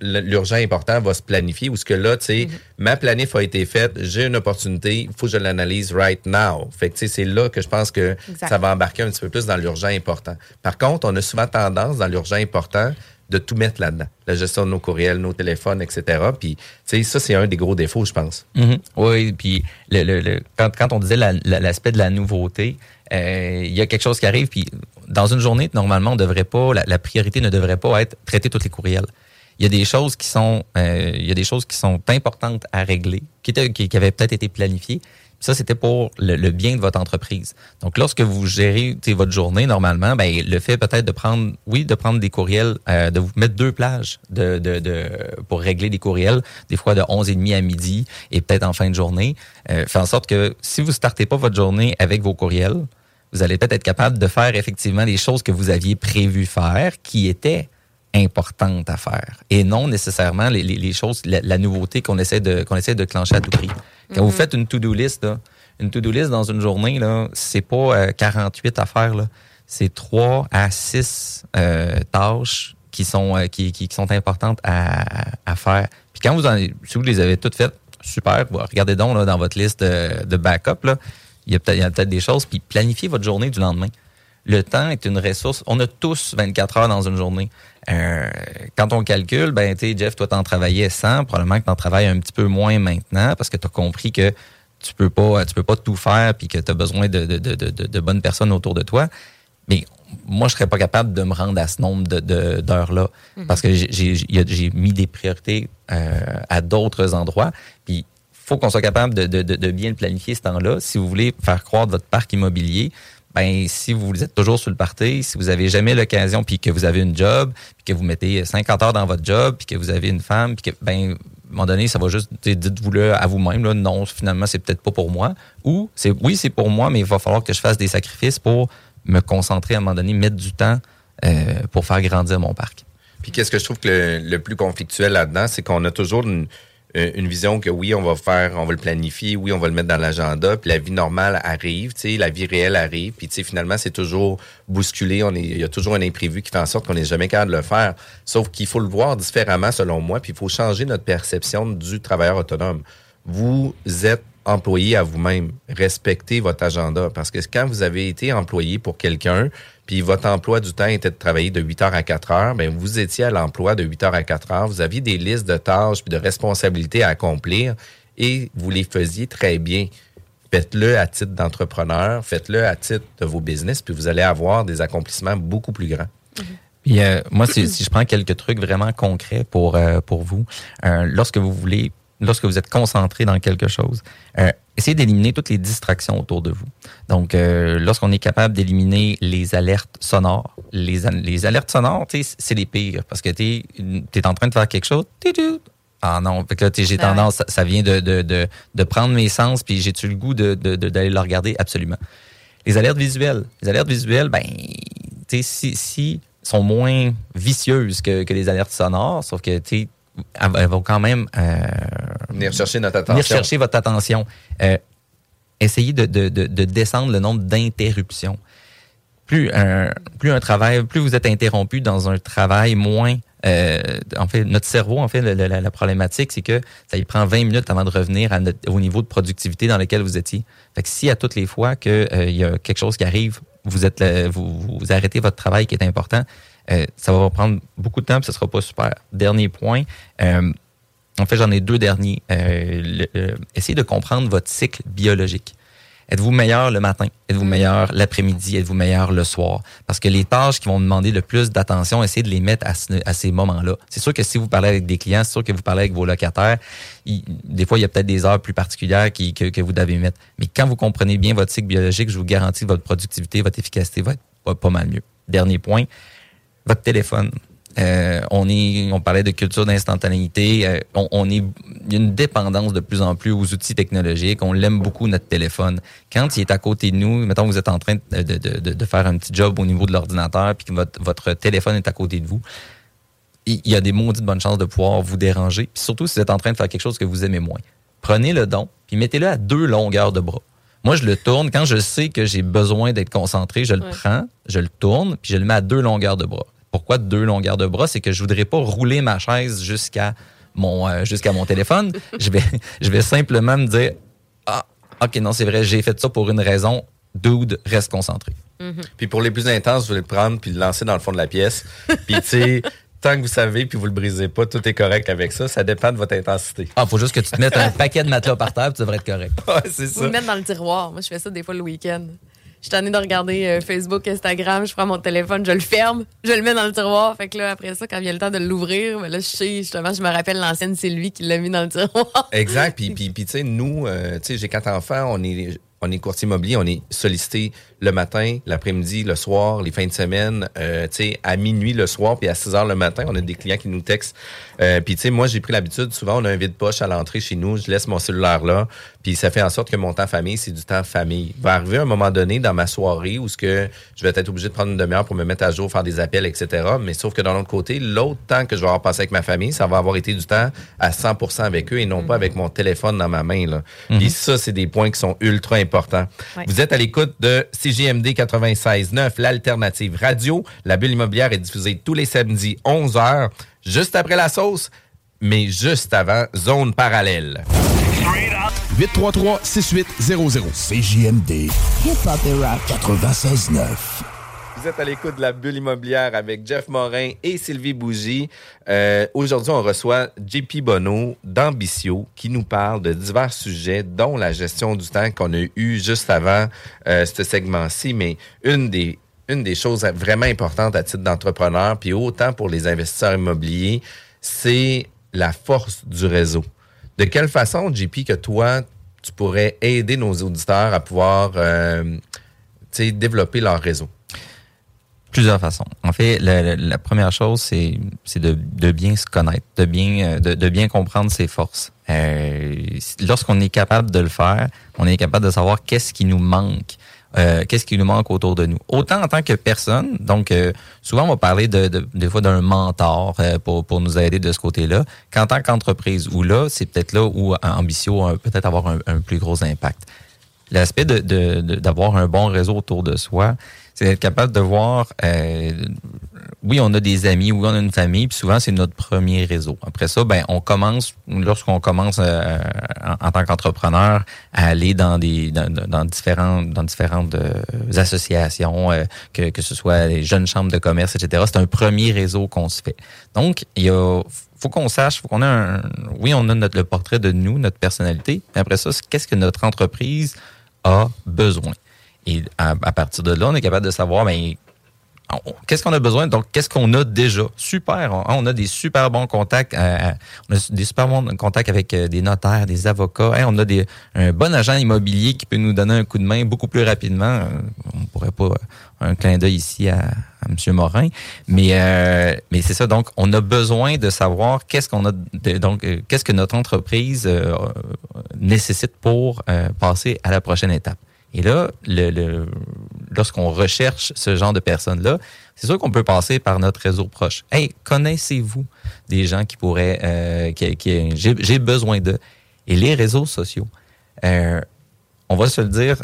l'urgent important va se planifier, ou ce que là, tu sais, mm -hmm. ma planif a été faite, j'ai une opportunité, il faut que je l'analyse right now. Fait que tu sais, c'est là que je pense que exact. ça va embarquer un petit peu plus dans l'urgent important. Par contre, on a souvent tendance dans l'urgent important de tout mettre là-dedans. La gestion de nos courriels, nos téléphones, etc. Puis, tu sais, ça, c'est un des gros défauts, je pense. Mm -hmm. Oui, puis quand, on disait l'aspect la, de la nouveauté, euh, il y a quelque chose qui arrive, puis dans une journée, normalement, on devrait pas, la, priorité ne devrait pas être traiter tous les courriels. Il y a des choses qui sont, euh, il y a des choses qui sont importantes à régler, qui avaient peut-être été planifiées, ça, c'était pour le, bien de votre entreprise. Donc, lorsque vous gérez votre journée, normalement, ben, le fait peut-être de prendre, oui, de prendre des courriels, euh, de vous mettre deux plages pour régler des courriels, des fois de 11h30 à midi et peut-être en fin de journée, euh, fait en sorte que si vous startez pas votre journée avec vos courriels, vous allez peut-être être capable de faire effectivement les choses que vous aviez prévu faire, qui étaient importantes à faire et non nécessairement les, les, les choses, la, la nouveauté qu'on essaie de qu'on essaie de clencher à tout prix. Quand mm -hmm. vous faites une to-do list, là, une to-do list dans une journée, là, c'est pas euh, 48 affaires, là. C'est 3 à 6 euh, tâches qui sont, euh, qui, qui, qui, sont importantes à, à faire. Puis quand vous en, si vous les avez toutes faites, super, regardez donc là, dans votre liste de, de backup, là, il y a peut-être peut des choses, puis planifiez votre journée du lendemain. Le temps est une ressource. On a tous 24 heures dans une journée. Euh, quand on calcule, ben, tu sais, Jeff, toi, t'en travaillais 100. Probablement que t'en travailles un petit peu moins maintenant parce que tu as compris que tu peux pas, tu peux pas tout faire puis que tu as besoin de, de, de, de, bonnes personnes autour de toi. Mais moi, je serais pas capable de me rendre à ce nombre d'heures-là mm -hmm. parce que j'ai mis des priorités euh, à d'autres endroits. Puis, faut qu'on soit capable de, de, de, bien le planifier ce temps-là. Si vous voulez faire croître votre parc immobilier, ben si vous êtes toujours sur le party, si vous avez jamais l'occasion, puis que vous avez une job, puis que vous mettez 50 heures dans votre job, puis que vous avez une femme, puis que ben à un moment donné, ça va juste dites-vous-le à vous-même, là, non, finalement, c'est peut-être pas pour moi. Ou c'est oui, c'est pour moi, mais il va falloir que je fasse des sacrifices pour me concentrer à un moment donné, mettre du temps euh, pour faire grandir mon parc. Puis qu'est-ce que je trouve que le, le plus conflictuel là-dedans, c'est qu'on a toujours une, une vision que oui, on va faire, on va le planifier, oui, on va le mettre dans l'agenda, puis la vie normale arrive, tu la vie réelle arrive, puis tu finalement, c'est toujours bousculé, on est, il y a toujours un imprévu qui fait en sorte qu'on n'est jamais capable de le faire. Sauf qu'il faut le voir différemment, selon moi, puis il faut changer notre perception du travailleur autonome. Vous êtes employé à vous-même. Respectez votre agenda. Parce que quand vous avez été employé pour quelqu'un, puis votre emploi du temps était de travailler de 8 heures à 4 heures, ben vous étiez à l'emploi de 8 heures à 4 heures. Vous aviez des listes de tâches puis de responsabilités à accomplir et vous les faisiez très bien. Faites-le à titre d'entrepreneur, faites-le à titre de vos business, puis vous allez avoir des accomplissements beaucoup plus grands. Puis euh, moi, si, je prends quelques trucs vraiment concrets pour, euh, vous, euh, lorsque vous voulez, lorsque vous êtes concentré dans quelque chose, euh, essayez d'éliminer toutes les distractions autour de vous. Donc, euh, lorsqu'on est capable d'éliminer les alertes sonores, les, les alertes sonores, c'est les pires parce que tu es, en train de faire quelque chose, ah non, fait que là, j'ai Ben ouais. tendance, ça, ça vient de, de, de, de prendre mes sens, puis j'ai-tu le goût de, de, de- d'aller le regarder? Absolument. Les alertes visuelles. Les alertes visuelles, ben, tu sais, si, si sont moins vicieuses que, que les alertes sonores, sauf que, tu sais, elles, vont quand même euh, Venir chercher notre attention. venir chercher votre attention. Euh, essayez de, de, de, de descendre le nombre d'interruptions. Plus un, plus un travail, plus vous êtes interrompu dans un travail, moins. euh, en fait, notre cerveau, en fait, le- le- la, problématique, c'est que ça lui prend 20 minutes avant de revenir à notre- au niveau de productivité dans lequel vous étiez. Fait que si à toutes les fois qu'il y a quelque chose qui arrive, vous êtes là, vous, vous arrêtez votre travail qui est important, euh, ça va prendre beaucoup de temps, puis ce sera pas super. Dernier point, euh, en fait, j'en ai deux derniers. Euh, le- euh, essayez de comprendre votre cycle biologique. Êtes-vous meilleur le matin? Êtes-vous meilleur l'après-midi? Êtes-vous meilleur le soir? Parce que les tâches qui vont demander le plus d'attention, essayez de les mettre à, ce- à ces moments-là. C'est sûr que si vous parlez avec des clients, c'est sûr que vous parlez avec vos locataires, il- des fois, il y a peut-être des heures plus particulières qui- que, que vous devez mettre. Mais quand vous comprenez bien votre cycle biologique, je vous garantis que votre productivité, votre efficacité va être pas, pas mal mieux. Dernier point, votre téléphone. Euh, on est, on parlait de culture d'instantanéité. euh, on, est, il y a une dépendance de plus en plus aux outils technologiques. On l'aime beaucoup notre téléphone. Quand il est à côté de nous, mettons vous êtes en train de, de, de, faire un petit job au niveau de l'ordinateur, puis que votre, votre téléphone est à côté de vous, il il y a des maudites bonnes chances de pouvoir vous déranger. Puis surtout si vous êtes en train de faire quelque chose que vous aimez moins. Prenez le don, puis mettez-le à deux longueurs de bras. Moi, je le tourne. Quand je sais que j'ai besoin d'être concentré, je le Ouais. prends, je le tourne, puis je le mets à deux longueurs de bras. Pourquoi deux longueurs de bras? C'est que je voudrais pas rouler ma chaise jusqu'à mon, euh, jusqu'à mon téléphone. [laughs] je, vais, je vais simplement me dire, ah, OK, non, c'est vrai, j'ai fait ça pour une raison. Dude, reste concentré. Puis pour les plus intenses, vous voulez le prendre puis le lancer dans le fond de la pièce. Puis tu sais, [laughs] tant que vous savez puis vous le brisez pas, tout est correct avec ça. Ça dépend de votre intensité. Ah, faut juste que tu te mettes un [laughs] paquet de matelas par terre, puis tu devrais être correct. Ouais, c'est Vous ça. le mettre dans le tiroir. Moi, je fais ça des fois le week-end. Je suis tannée de regarder euh, Facebook, Instagram, je prends mon téléphone, je le ferme, je le mets dans le tiroir. Fait que là, après ça, quand vient le temps de l'ouvrir, ben là, je sais, justement, je me rappelle l'ancienne Sylvie qui l'a mis dans le tiroir. [laughs] Exact. Puis, puis, puis tu sais, nous, euh, tu sais, j'ai quatre enfants, on est, on est courtier immobilier, on est sollicité le matin, l'après-midi, le soir, les fins de semaine, euh, tu sais, à minuit le soir, puis à 6 heures le matin, on a des clients qui nous textent. Euh, puis, tu sais, moi, j'ai pris l'habitude, souvent, on a un vide-poche à l'entrée chez nous, je laisse mon cellulaire là, puis ça fait en sorte que mon temps famille, c'est du temps famille. Il va arriver un moment donné dans ma soirée où ce que je vais être obligé de prendre une demi-heure pour me mettre à jour, faire des appels, etc. Mais sauf que d'un autre côté, l'autre temps que je vais avoir passé avec ma famille, ça va avoir été du temps à 100% avec eux et non pas avec mon téléphone dans ma main. Là. Puis ça, c'est des points qui sont ultra importants. Ouais. Vous êtes à l'écoute de CJMD 96.9, l'alternative radio. La bulle immobilière est diffusée tous les samedis 11h, juste après la sauce, mais juste avant Zone Parallèle. 833-6800. CJMD Hip-hop et rock. 96.9. Vous êtes à l'écoute de la bulle immobilière avec Jeff Morin et Sylvie Bougie. Euh, Aujourd'hui, on reçoit JP Bonneau d'Ambicio qui nous parle de divers sujets, dont la gestion du temps qu'on a eu juste avant euh, ce segment-ci. Mais une des, une des choses vraiment importantes à titre d'entrepreneur, puis autant pour les investisseurs immobiliers, c'est la force du réseau. De quelle façon, JP, que toi, tu pourrais aider nos auditeurs à pouvoir euh, développer leur réseau? Plusieurs façons. En fait, la, la- première chose, c'est c'est de, de bien se connaître, de bien, euh, de, de bien comprendre ses forces. Euh, Lorsqu'on est capable de le faire, on est capable de savoir qu'est-ce qui nous manque. euh, qu'est-ce qui nous manque autour de nous. Autant en tant que personne, donc euh, souvent on va parler de, de- des fois d'un mentor euh, pour, pour nous aider de ce côté-là, qu'en tant qu'entreprise, où là, c'est peut-être là où Ambition a peut-être avoir un, plus gros impact. L'aspect de, de- de- d'avoir un bon réseau autour de soi, c'est d'être capable de voir euh, oui, on a des amis, oui, on a une famille, puis souvent, c'est notre premier réseau. Après ça, ben, on commence, lorsqu'on commence euh, en, tant qu'entrepreneur, à aller dans des dans, dans différentes dans différentes euh, associations, que, que ce soit les jeunes chambres de commerce, etc. C'est un premier réseau qu'on se fait. Donc, il a faut qu'on sache, faut qu'on ait un, oui, on a notre, le portrait de nous, notre personnalité, mais après ça, qu'est-ce que notre entreprise a besoin. Et à, partir de là, on est capable de savoir, ben, Qu'est-ce qu'on a besoin? Donc, qu'est-ce qu'on a déjà? Super. On, a des super bons contacts. Euh, on a des super bons contacts avec euh, des notaires, des avocats. on a un bon agent immobilier qui peut nous donner un coup de main beaucoup plus rapidement. Euh, on pourrait pas un clin d'œil ici à, à M. Morin. Mais, euh, mais c'est ça. Donc, on a besoin de savoir qu'est-ce qu'on a, de, donc, qu'est-ce que notre entreprise euh, nécessite pour euh, passer à la prochaine étape. Et là, le, le, lorsqu'on recherche ce genre de personnes-là, c'est sûr qu'on peut passer par notre réseau proche. Hey, connaissez-vous des gens qui pourraient, euh, qui, qui j'ai besoin d'eux. Et les réseaux sociaux, euh, on va se le dire,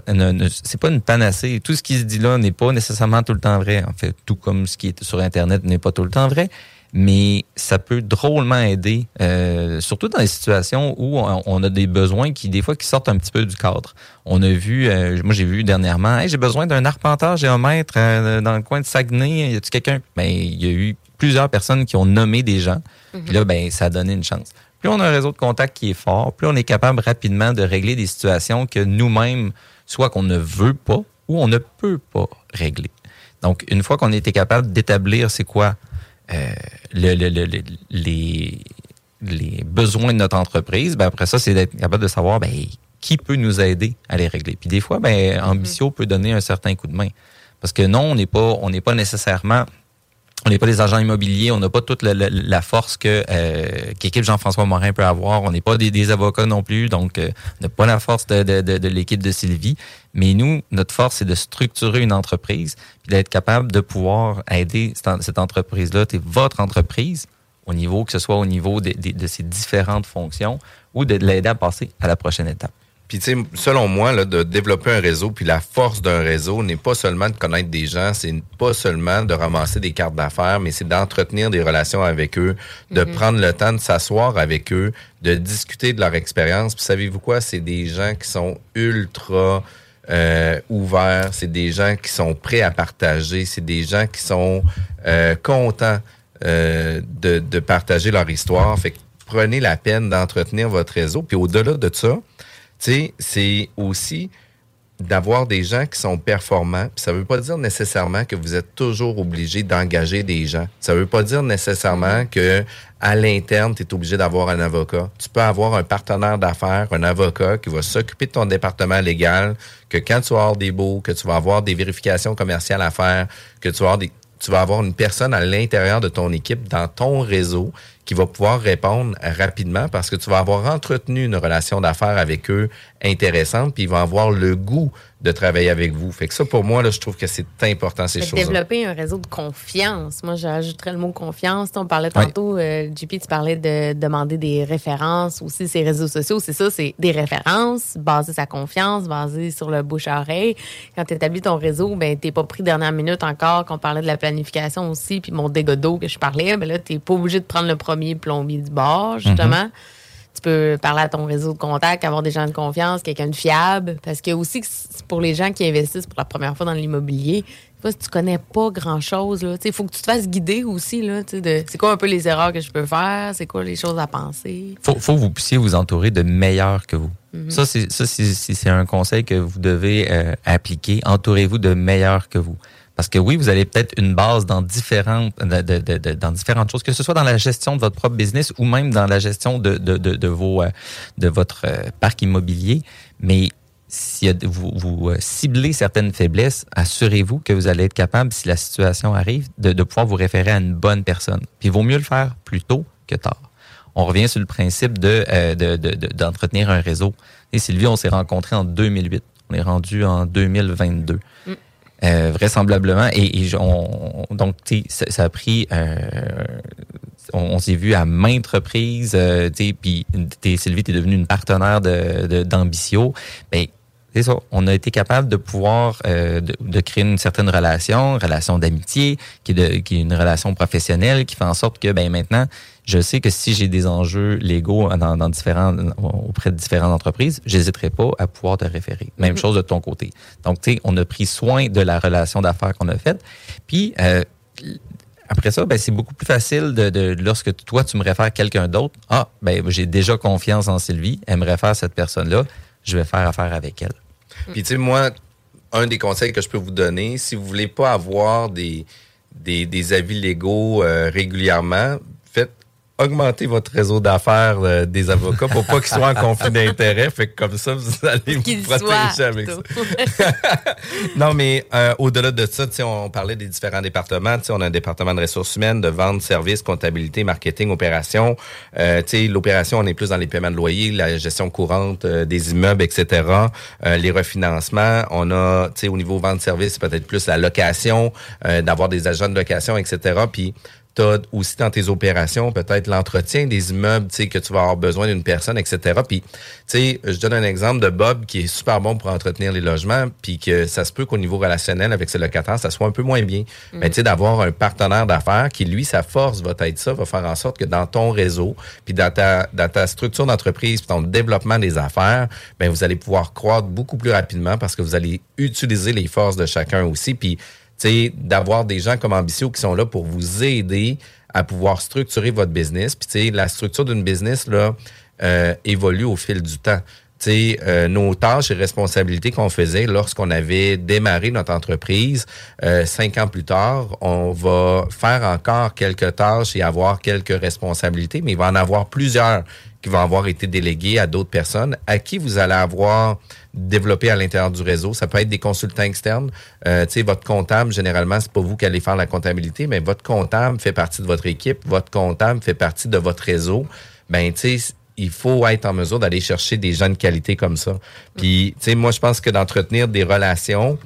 c'est pas une panacée. Tout ce qui se dit là n'est pas nécessairement tout le temps vrai. En fait, tout comme ce qui est sur Internet n'est pas tout le temps vrai mais ça peut drôlement aider, euh, surtout dans les situations où on, a des besoins qui, des fois, qui sortent un petit peu du cadre. On a vu, euh, moi j'ai vu dernièrement, hey, j'ai besoin d'un arpenteur géomètre euh, dans le coin de Saguenay. Y a-tu quelqu'un? Ben, il y a eu plusieurs personnes qui ont nommé des gens. Puis là, ben, ça a donné une chance. Plus on a un réseau de contacts qui est fort, plus on est capable rapidement de régler des situations que nous-mêmes, soit qu'on ne veut pas ou on ne peut pas régler. Donc, une fois qu'on était capable d'établir c'est quoi le, le, le, les, les besoins de notre entreprise, ben après ça, c'est d'être capable de savoir ben, qui peut nous aider à les régler. Puis des fois, ben, mm-hmm. Ambitio peut donner un certain coup de main. Parce que non, on n'est pas, on n'est pas nécessairement on n'est pas des agents immobiliers, on n'a pas toute la, force que euh, qu'équipe Jean-François Morin peut avoir. On n'est pas des, avocats non plus, donc euh, on n'a pas la force de, de, l'équipe de Sylvie. Mais nous, notre force, c'est de structurer une entreprise, puis d'être capable de pouvoir aider cette, entreprise-là, c'est votre entreprise, au niveau que ce soit au niveau de, de ses différentes fonctions, ou de l'aider à passer à la prochaine étape. Puis, tu sais, selon moi, là, de développer un réseau, puis la force d'un réseau n'est pas seulement de connaître des gens, c'est pas seulement de ramasser des cartes d'affaires, mais c'est d'entretenir des relations avec eux, de mm-hmm. prendre le temps de s'asseoir avec eux, de discuter de leur expérience. Puis, savez-vous quoi? C'est des gens qui sont ultra euh, ouverts, c'est des gens qui sont prêts à partager, c'est des gens qui sont euh, contents euh, de, de partager leur histoire. Fait que prenez la peine d'entretenir votre réseau. Puis, au-delà de ça, sais, c'est aussi d'avoir des gens qui sont performants. Puis ça veut pas dire nécessairement que vous êtes toujours obligé d'engager des gens. Ça veut pas dire nécessairement que à l'interne, tu es obligé d'avoir un avocat. Tu peux avoir un partenaire d'affaires, un avocat qui va s'occuper de ton département légal, que quand tu vas avoir des baux, que tu vas avoir des vérifications commerciales à faire, que tu vas avoir des tu vas avoir une personne à l'intérieur de ton équipe, dans ton réseau, qui va pouvoir répondre rapidement parce que tu vas avoir entretenu une relation d'affaires avec eux intéressante, puis ils vont avoir le goût de travailler avec vous. Fait que ça, pour moi, là, je trouve que c'est important, ces choses-là. Développer un réseau de confiance. Moi, j'ajouterais le mot confiance. On parlait tantôt, oui. euh, JP, tu parlais de demander des références aussi, ces réseaux sociaux. C'est ça, c'est des références basées sur la confiance, basées sur le bouche-oreille. Quand tu établis ton réseau, ben, t'es pas pris dernière minute encore, qu'on parlait de la planification aussi, puis mon dégât d'eau que je parlais, ben là, t'es pas obligé de prendre le premier plombier du bord, justement. Mm -hmm tu peux parler à ton réseau de contacts, avoir des gens de confiance, quelqu'un de fiable. Parce que aussi, pour les gens qui investissent pour la première fois dans l'immobilier, si tu connais pas grand-chose, il faut que tu te fasses guider aussi. Là, de, c'est quoi un peu les erreurs que je peux faire? C'est quoi les choses à penser? faut, faut que vous puissiez vous entourer de meilleurs que vous. Mm -hmm. Ça, c'est, ça c'est, c'est un conseil que vous devez euh, appliquer. Entourez-vous de meilleurs que vous. Parce que oui, vous avez peut-être une base dans différentes, choses, que ce soit dans la gestion de votre propre business ou même dans la gestion de, de votre parc immobilier. Mais si vous, vous ciblez certaines faiblesses, assurez-vous que vous allez être capable, si la situation arrive, de, pouvoir vous référer à une bonne personne. Puis il vaut mieux le faire plus tôt que tard. On revient sur le principe de, d'entretenir de, de, un réseau. Et Sylvie, on s'est rencontrés en 2008. On est rendu en 2022. Mm. Euh, vraisemblablement. Et, et on, donc, ça, ça, a pris... Euh, on, on s'est vu à maintes reprises. Euh, puis Sylvie, tu es devenue une partenaire d'Ambitio. De, ben, ça. On a été capable de pouvoir euh, de, de créer une certaine relation, relation d'amitié, qui est, qui est une relation professionnelle, qui fait en sorte que ben maintenant, je sais que si j'ai des enjeux légaux dans, dans différents, auprès de différentes entreprises, j'hésiterai pas à pouvoir te référer. Même Mhm. chose de ton côté. Donc, tu sais, on a pris soin de la relation d'affaires qu'on a faite. Puis, euh, après ça, ben, c'est beaucoup plus facile de, de lorsque toi, tu me réfères quelqu'un d'autre. Ah, ben, j'ai déjà confiance en Sylvie. Elle me réfère cette personne-là. Je vais faire affaire avec elle. Puis, tu sais, moi, un des conseils que je peux vous donner, si vous voulez pas avoir des, des, des avis légaux euh, régulièrement, faites augmenter votre réseau d'affaires euh, des avocats pour pas qu'ils soient en [laughs] conflit d'intérêts. Fait que comme ça, vous allez vous protéger soit, avec ça. [laughs] Non, mais euh, au-delà de ça, sais, on parlait des différents départements. On a un département de ressources humaines, de vente, services, comptabilité, marketing, opération. Euh, tu sais, L'opération, on est plus dans les paiements de loyer, la gestion courante euh, des immeubles, etc. Euh, les refinancements. On a, tu sais, au niveau vente-service, c'est peut-être plus la location, euh, d'avoir des agents de location, etc. Puis tu as aussi dans tes opérations peut-être l'entretien des immeubles, tu sais, que tu vas avoir besoin d'une personne, etc. Puis, tu sais, je donne un exemple de Bob qui est super bon pour entretenir les logements, puis que ça se peut qu'au niveau relationnel avec ses locataires, ça soit un peu moins bien. Mm. Mais tu sais, d'avoir un partenaire d'affaires qui, lui, sa force va être ça, va faire en sorte que dans ton réseau, puis dans ta, dans ta structure d'entreprise, puis ton développement des affaires, ben vous allez pouvoir croître beaucoup plus rapidement parce que vous allez utiliser les forces de chacun aussi. Puis, d'avoir des gens comme Ambitio qui sont là pour vous aider à pouvoir structurer votre business. Puis, la structure d'une business, là, euh, évolue au fil du temps. Euh, nos tâches et responsabilités qu'on faisait lorsqu'on avait démarré notre entreprise, euh, cinq ans plus tard, on va faire encore quelques tâches et avoir quelques responsabilités, mais il va en avoir plusieurs qui vont avoir été déléguées à d'autres personnes à qui vous allez avoir développé à l'intérieur du réseau. Ça peut être des consultants externes. Euh, votre comptable, généralement, c'est pas vous qui allez faire la comptabilité, mais votre comptable fait partie de votre équipe, votre comptable fait partie de votre réseau. Ben, tu sais, il faut être en mesure d'aller chercher des gens de qualité comme ça. Puis, tu sais, moi, je pense que d'entretenir des relations,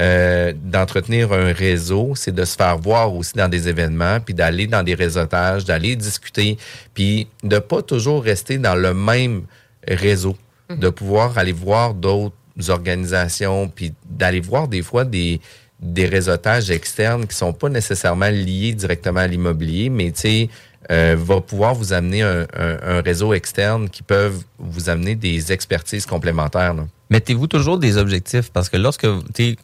euh, d'entretenir un réseau, c'est de se faire voir aussi dans des événements, puis d'aller dans des réseautages, d'aller discuter, puis de pas toujours rester dans le même réseau, de pouvoir aller voir d'autres organisations, puis d'aller voir des fois des des réseautages externes qui sont pas nécessairement liés directement à l'immobilier, mais tu sais, euh, va pouvoir vous amener un, un- un réseau externe qui peuvent vous amener des expertises complémentaires. Mettez-vous toujours des objectifs parce que lorsque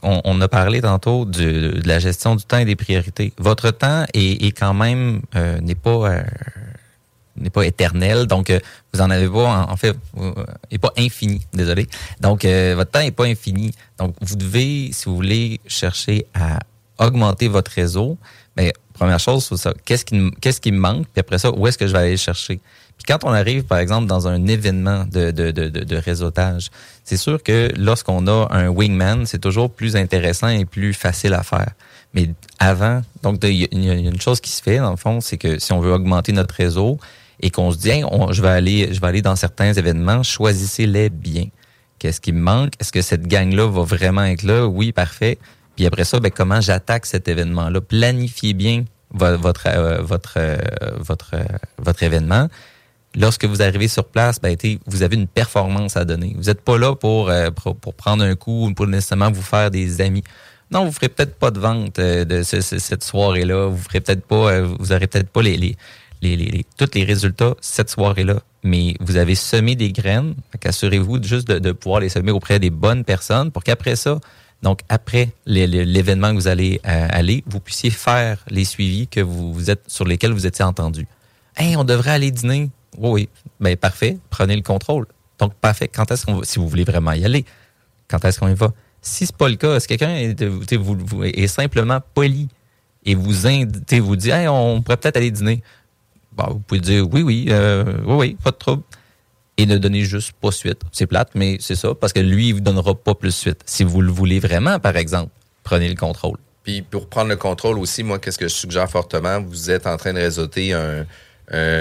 on, on a parlé tantôt du- de la gestion du temps et des priorités. Votre temps est, est quand même euh, n'est pas euh, n'est pas éternel, donc euh, vous en avez pas en, fait euh, pas infini, désolé. Donc euh, votre temps est pas infini. Donc vous devez, si vous voulez chercher à augmenter votre réseau, mais première chose, c'est ça. Qu'est-ce qui qu'est-ce qui me manque, puis après ça, où est-ce que je vais aller le chercher. Puis quand on arrive, par exemple, dans un événement de, de, de, de, réseautage, c'est sûr que lorsqu'on a un wingman, c'est toujours plus intéressant et plus facile à faire. Mais avant, donc il y a une chose qui se fait, dans le fond, c'est que si on veut augmenter notre réseau et qu'on se dit, on- je vais aller, je vais aller dans certains événements, choisissez-les bien. Qu'est-ce qui me manque? Est-ce que cette gang-là va vraiment être là? Oui, parfait. Puis après ça, ben, comment j'attaque cet événement-là? Planifiez bien vo- votre, euh, votre, euh, votre, euh, votre événement. Lorsque vous arrivez sur place, ben, vous avez une performance à donner. Vous n'êtes pas là pour, pour, prendre un coup ou pour nécessairement vous faire des amis. Non, vous ferez peut-être pas de vente de ce- ce- cette soirée-là. Vous ferez peut-être pas, vous aurez peut-être pas les, les, tous les résultats cette soirée-là. Mais vous avez semé des graines. Fait qu'assurez-vous juste de, pouvoir les semer auprès des bonnes personnes pour qu'après ça, donc après l'événement que vous allez euh, aller, vous puissiez faire les suivis que vous, êtes sur lesquels vous étiez entendu. Hey, on devrait aller dîner. Oui, oui. Ben, parfait. Prenez le contrôle. Donc, parfait. Quand est-ce qu'on va, si vous voulez vraiment y aller, quand est-ce qu'on y va? Si c'est pas le cas, si quelqu'un est, simplement poli et vous, vous dit, hey, on pourrait peut-être aller dîner. Bon, vous pouvez dire, oui, oui, euh, oui, oui, pas de trouble. Et ne donnez juste pas suite. C'est plate, mais c'est ça, parce que lui, il vous donnera pas plus suite. Si vous le voulez vraiment, par exemple, prenez le contrôle. Puis pour prendre le contrôle aussi, moi, qu'est-ce que je suggère fortement? Vous êtes en train de réseauter un,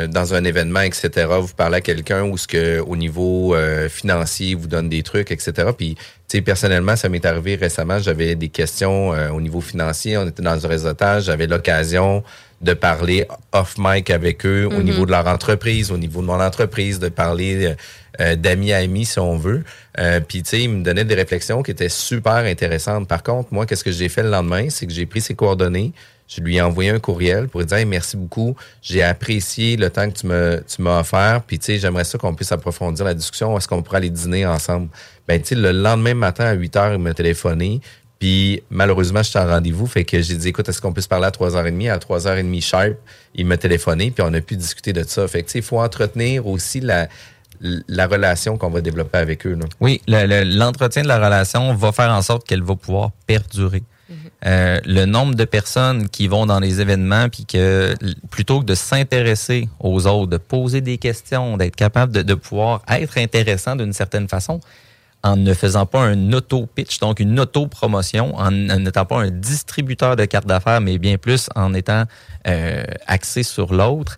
dans un événement, etc., vous parlez à quelqu'un ou ce que au niveau euh, financier vous donne des trucs, etc. Puis, tu sais, personnellement, ça m'est arrivé récemment. J'avais des questions euh, au niveau financier. On était dans un réseautage. J'avais l'occasion de parler off mic avec eux au Mhm. niveau de leur entreprise, au niveau de mon entreprise, de parler euh, d'amis à amis, si on veut. Euh, Puis, tu sais, il me donnait des réflexions qui étaient super intéressantes. Par contre, moi, qu'est-ce que j'ai fait le lendemain? C'est que j'ai pris ses coordonnées, je lui ai envoyé un courriel pour lui dire Hey, merci beaucoup, j'ai apprécié le temps que tu me tu m'as offert, puis tu sais, j'aimerais ça qu'on puisse approfondir la discussion, est-ce qu'on pourrait aller dîner ensemble? Ben, tu sais, le lendemain matin à 8 heures, il m'a téléphoné, puis malheureusement, j'étais en rendez-vous, fait que j'ai dit écoute, est-ce qu'on peut se parler à 3h30? À 3h30 sharp, il m'a téléphoné, puis on a pu discuter de ça. Fait que tu sais, il faut entretenir aussi la la relation qu'on va développer avec eux. Là. Oui, le- le- l'entretien de la relation va faire en sorte qu'elle va pouvoir perdurer. Euh, le nombre de personnes qui vont dans les événements, puis que plutôt que de s'intéresser aux autres, de poser des questions, d'être capable de, de pouvoir être intéressant d'une certaine façon, en ne faisant pas un auto-pitch, donc une auto-promotion, en n'étant pas un distributeur de cartes d'affaires, mais bien plus en étant euh, axé sur l'autre,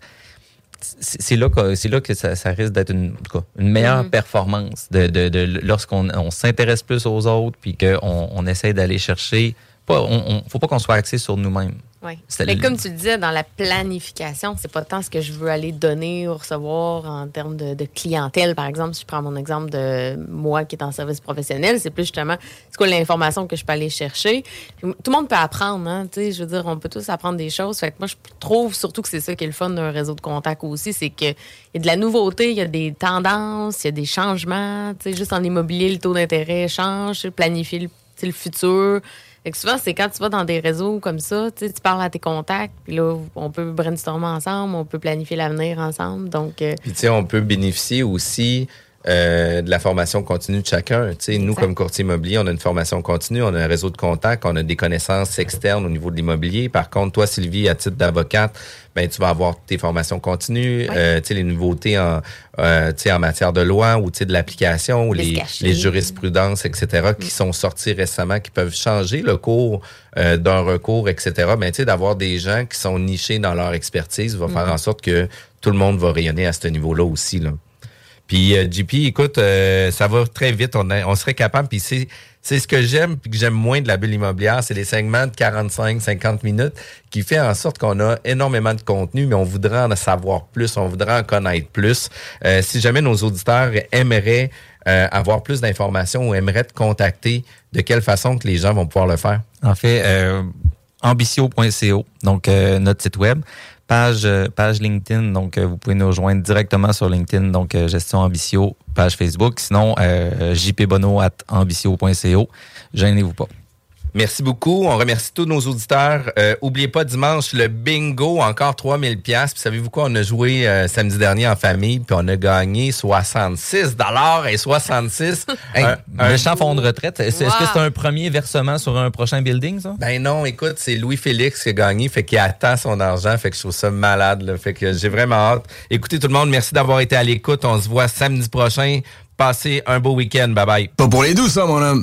c'est là que c'est là que ça, ça risque d'être une, une meilleure Mhm. performance de, de, de- lorsqu'on on s'intéresse plus aux autres puis qu'on on essaie d'aller chercher pas on, on- faut pas qu'on soit axé sur nous-mêmes Oui. Mais le- comme tu le disais, dans la planification, c'est pas tant ce que je veux aller donner ou recevoir en termes de, de clientèle, par exemple. Si je prends mon exemple de moi qui est en service professionnel, c'est plus justement c'est quoi l'information que je peux aller chercher? Tout le monde peut apprendre, hein, tu sais, je veux dire, on peut tous apprendre des choses. Fait que moi, je trouve surtout que c'est ça qui est le fun d'un réseau de contacts aussi, c'est qu'il y a de la nouveauté, il y a des tendances, il y a des changements. Tu sais, juste en immobilier, le taux d'intérêt change, planifier le futur. Fait que souvent, c'est quand tu vas dans des réseaux comme ça, tu parles à tes contacts, puis là, on peut brainstormer ensemble, on peut planifier l'avenir ensemble. Donc, euh, Puis, tu sais, on peut bénéficier aussi euh, de la formation continue de chacun. Tu sais, nous, comme courtier immobilier, on a une formation continue, on a un réseau de contacts, on a des connaissances externes au niveau de l'immobilier. Par contre, toi, Sylvie, à titre d'avocate, ben, tu vas avoir tes formations continues, euh, tu sais, les nouveautés en, euh, tu sais, en matière de loi ou tu sais, de l'application ou Les les, cachets. les jurisprudences, etc., qui sont sorties récemment, qui peuvent changer le cours euh, d'un recours, etc. Ben, tu sais, d'avoir des gens qui sont nichés dans leur expertise va faire Mhm. en sorte que tout le monde va rayonner à ce niveau-là aussi. Là. Puis euh, JP, écoute, euh, ça va très vite. On, on serait capable. Puis c'est c'est ce que j'aime puis que j'aime moins de la bulle immobilière, c'est les segments de 45-50 minutes qui fait en sorte qu'on a énormément de contenu, mais on voudrait en savoir plus, on voudrait en connaître plus. Euh, si jamais nos auditeurs aimeraient euh, avoir plus d'informations ou aimeraient te contacter, de quelle façon que les gens vont pouvoir le faire? En fait, euh, ambitio.co, donc euh, notre site web, page euh, page LinkedIn, donc euh, vous pouvez nous rejoindre directement sur LinkedIn, donc euh, gestion ambitio, page Facebook, sinon jpbono at ambitio.co, gênez-vous pas. Merci beaucoup. On remercie tous nos auditeurs. Euh, oubliez pas dimanche le bingo, encore 3000 pièces. Puis savez-vous quoi? On a joué euh, samedi dernier en famille, puis on a gagné 66 dollars et 66. [laughs] Hey, un, un- méchant fonds de retraite. Est-ce que c'est un premier versement sur un prochain building, ça? Ben non, écoute, c'est Louis Félix qui a gagné, fait qu'il attend son argent, fait que je trouve ça malade. Là, fait que j'ai vraiment hâte. Écoutez tout le monde, merci d'avoir été à l'écoute. On se voit samedi prochain. Passez un beau week-end. Bye bye. Pas pour les douces, ça, mon homme.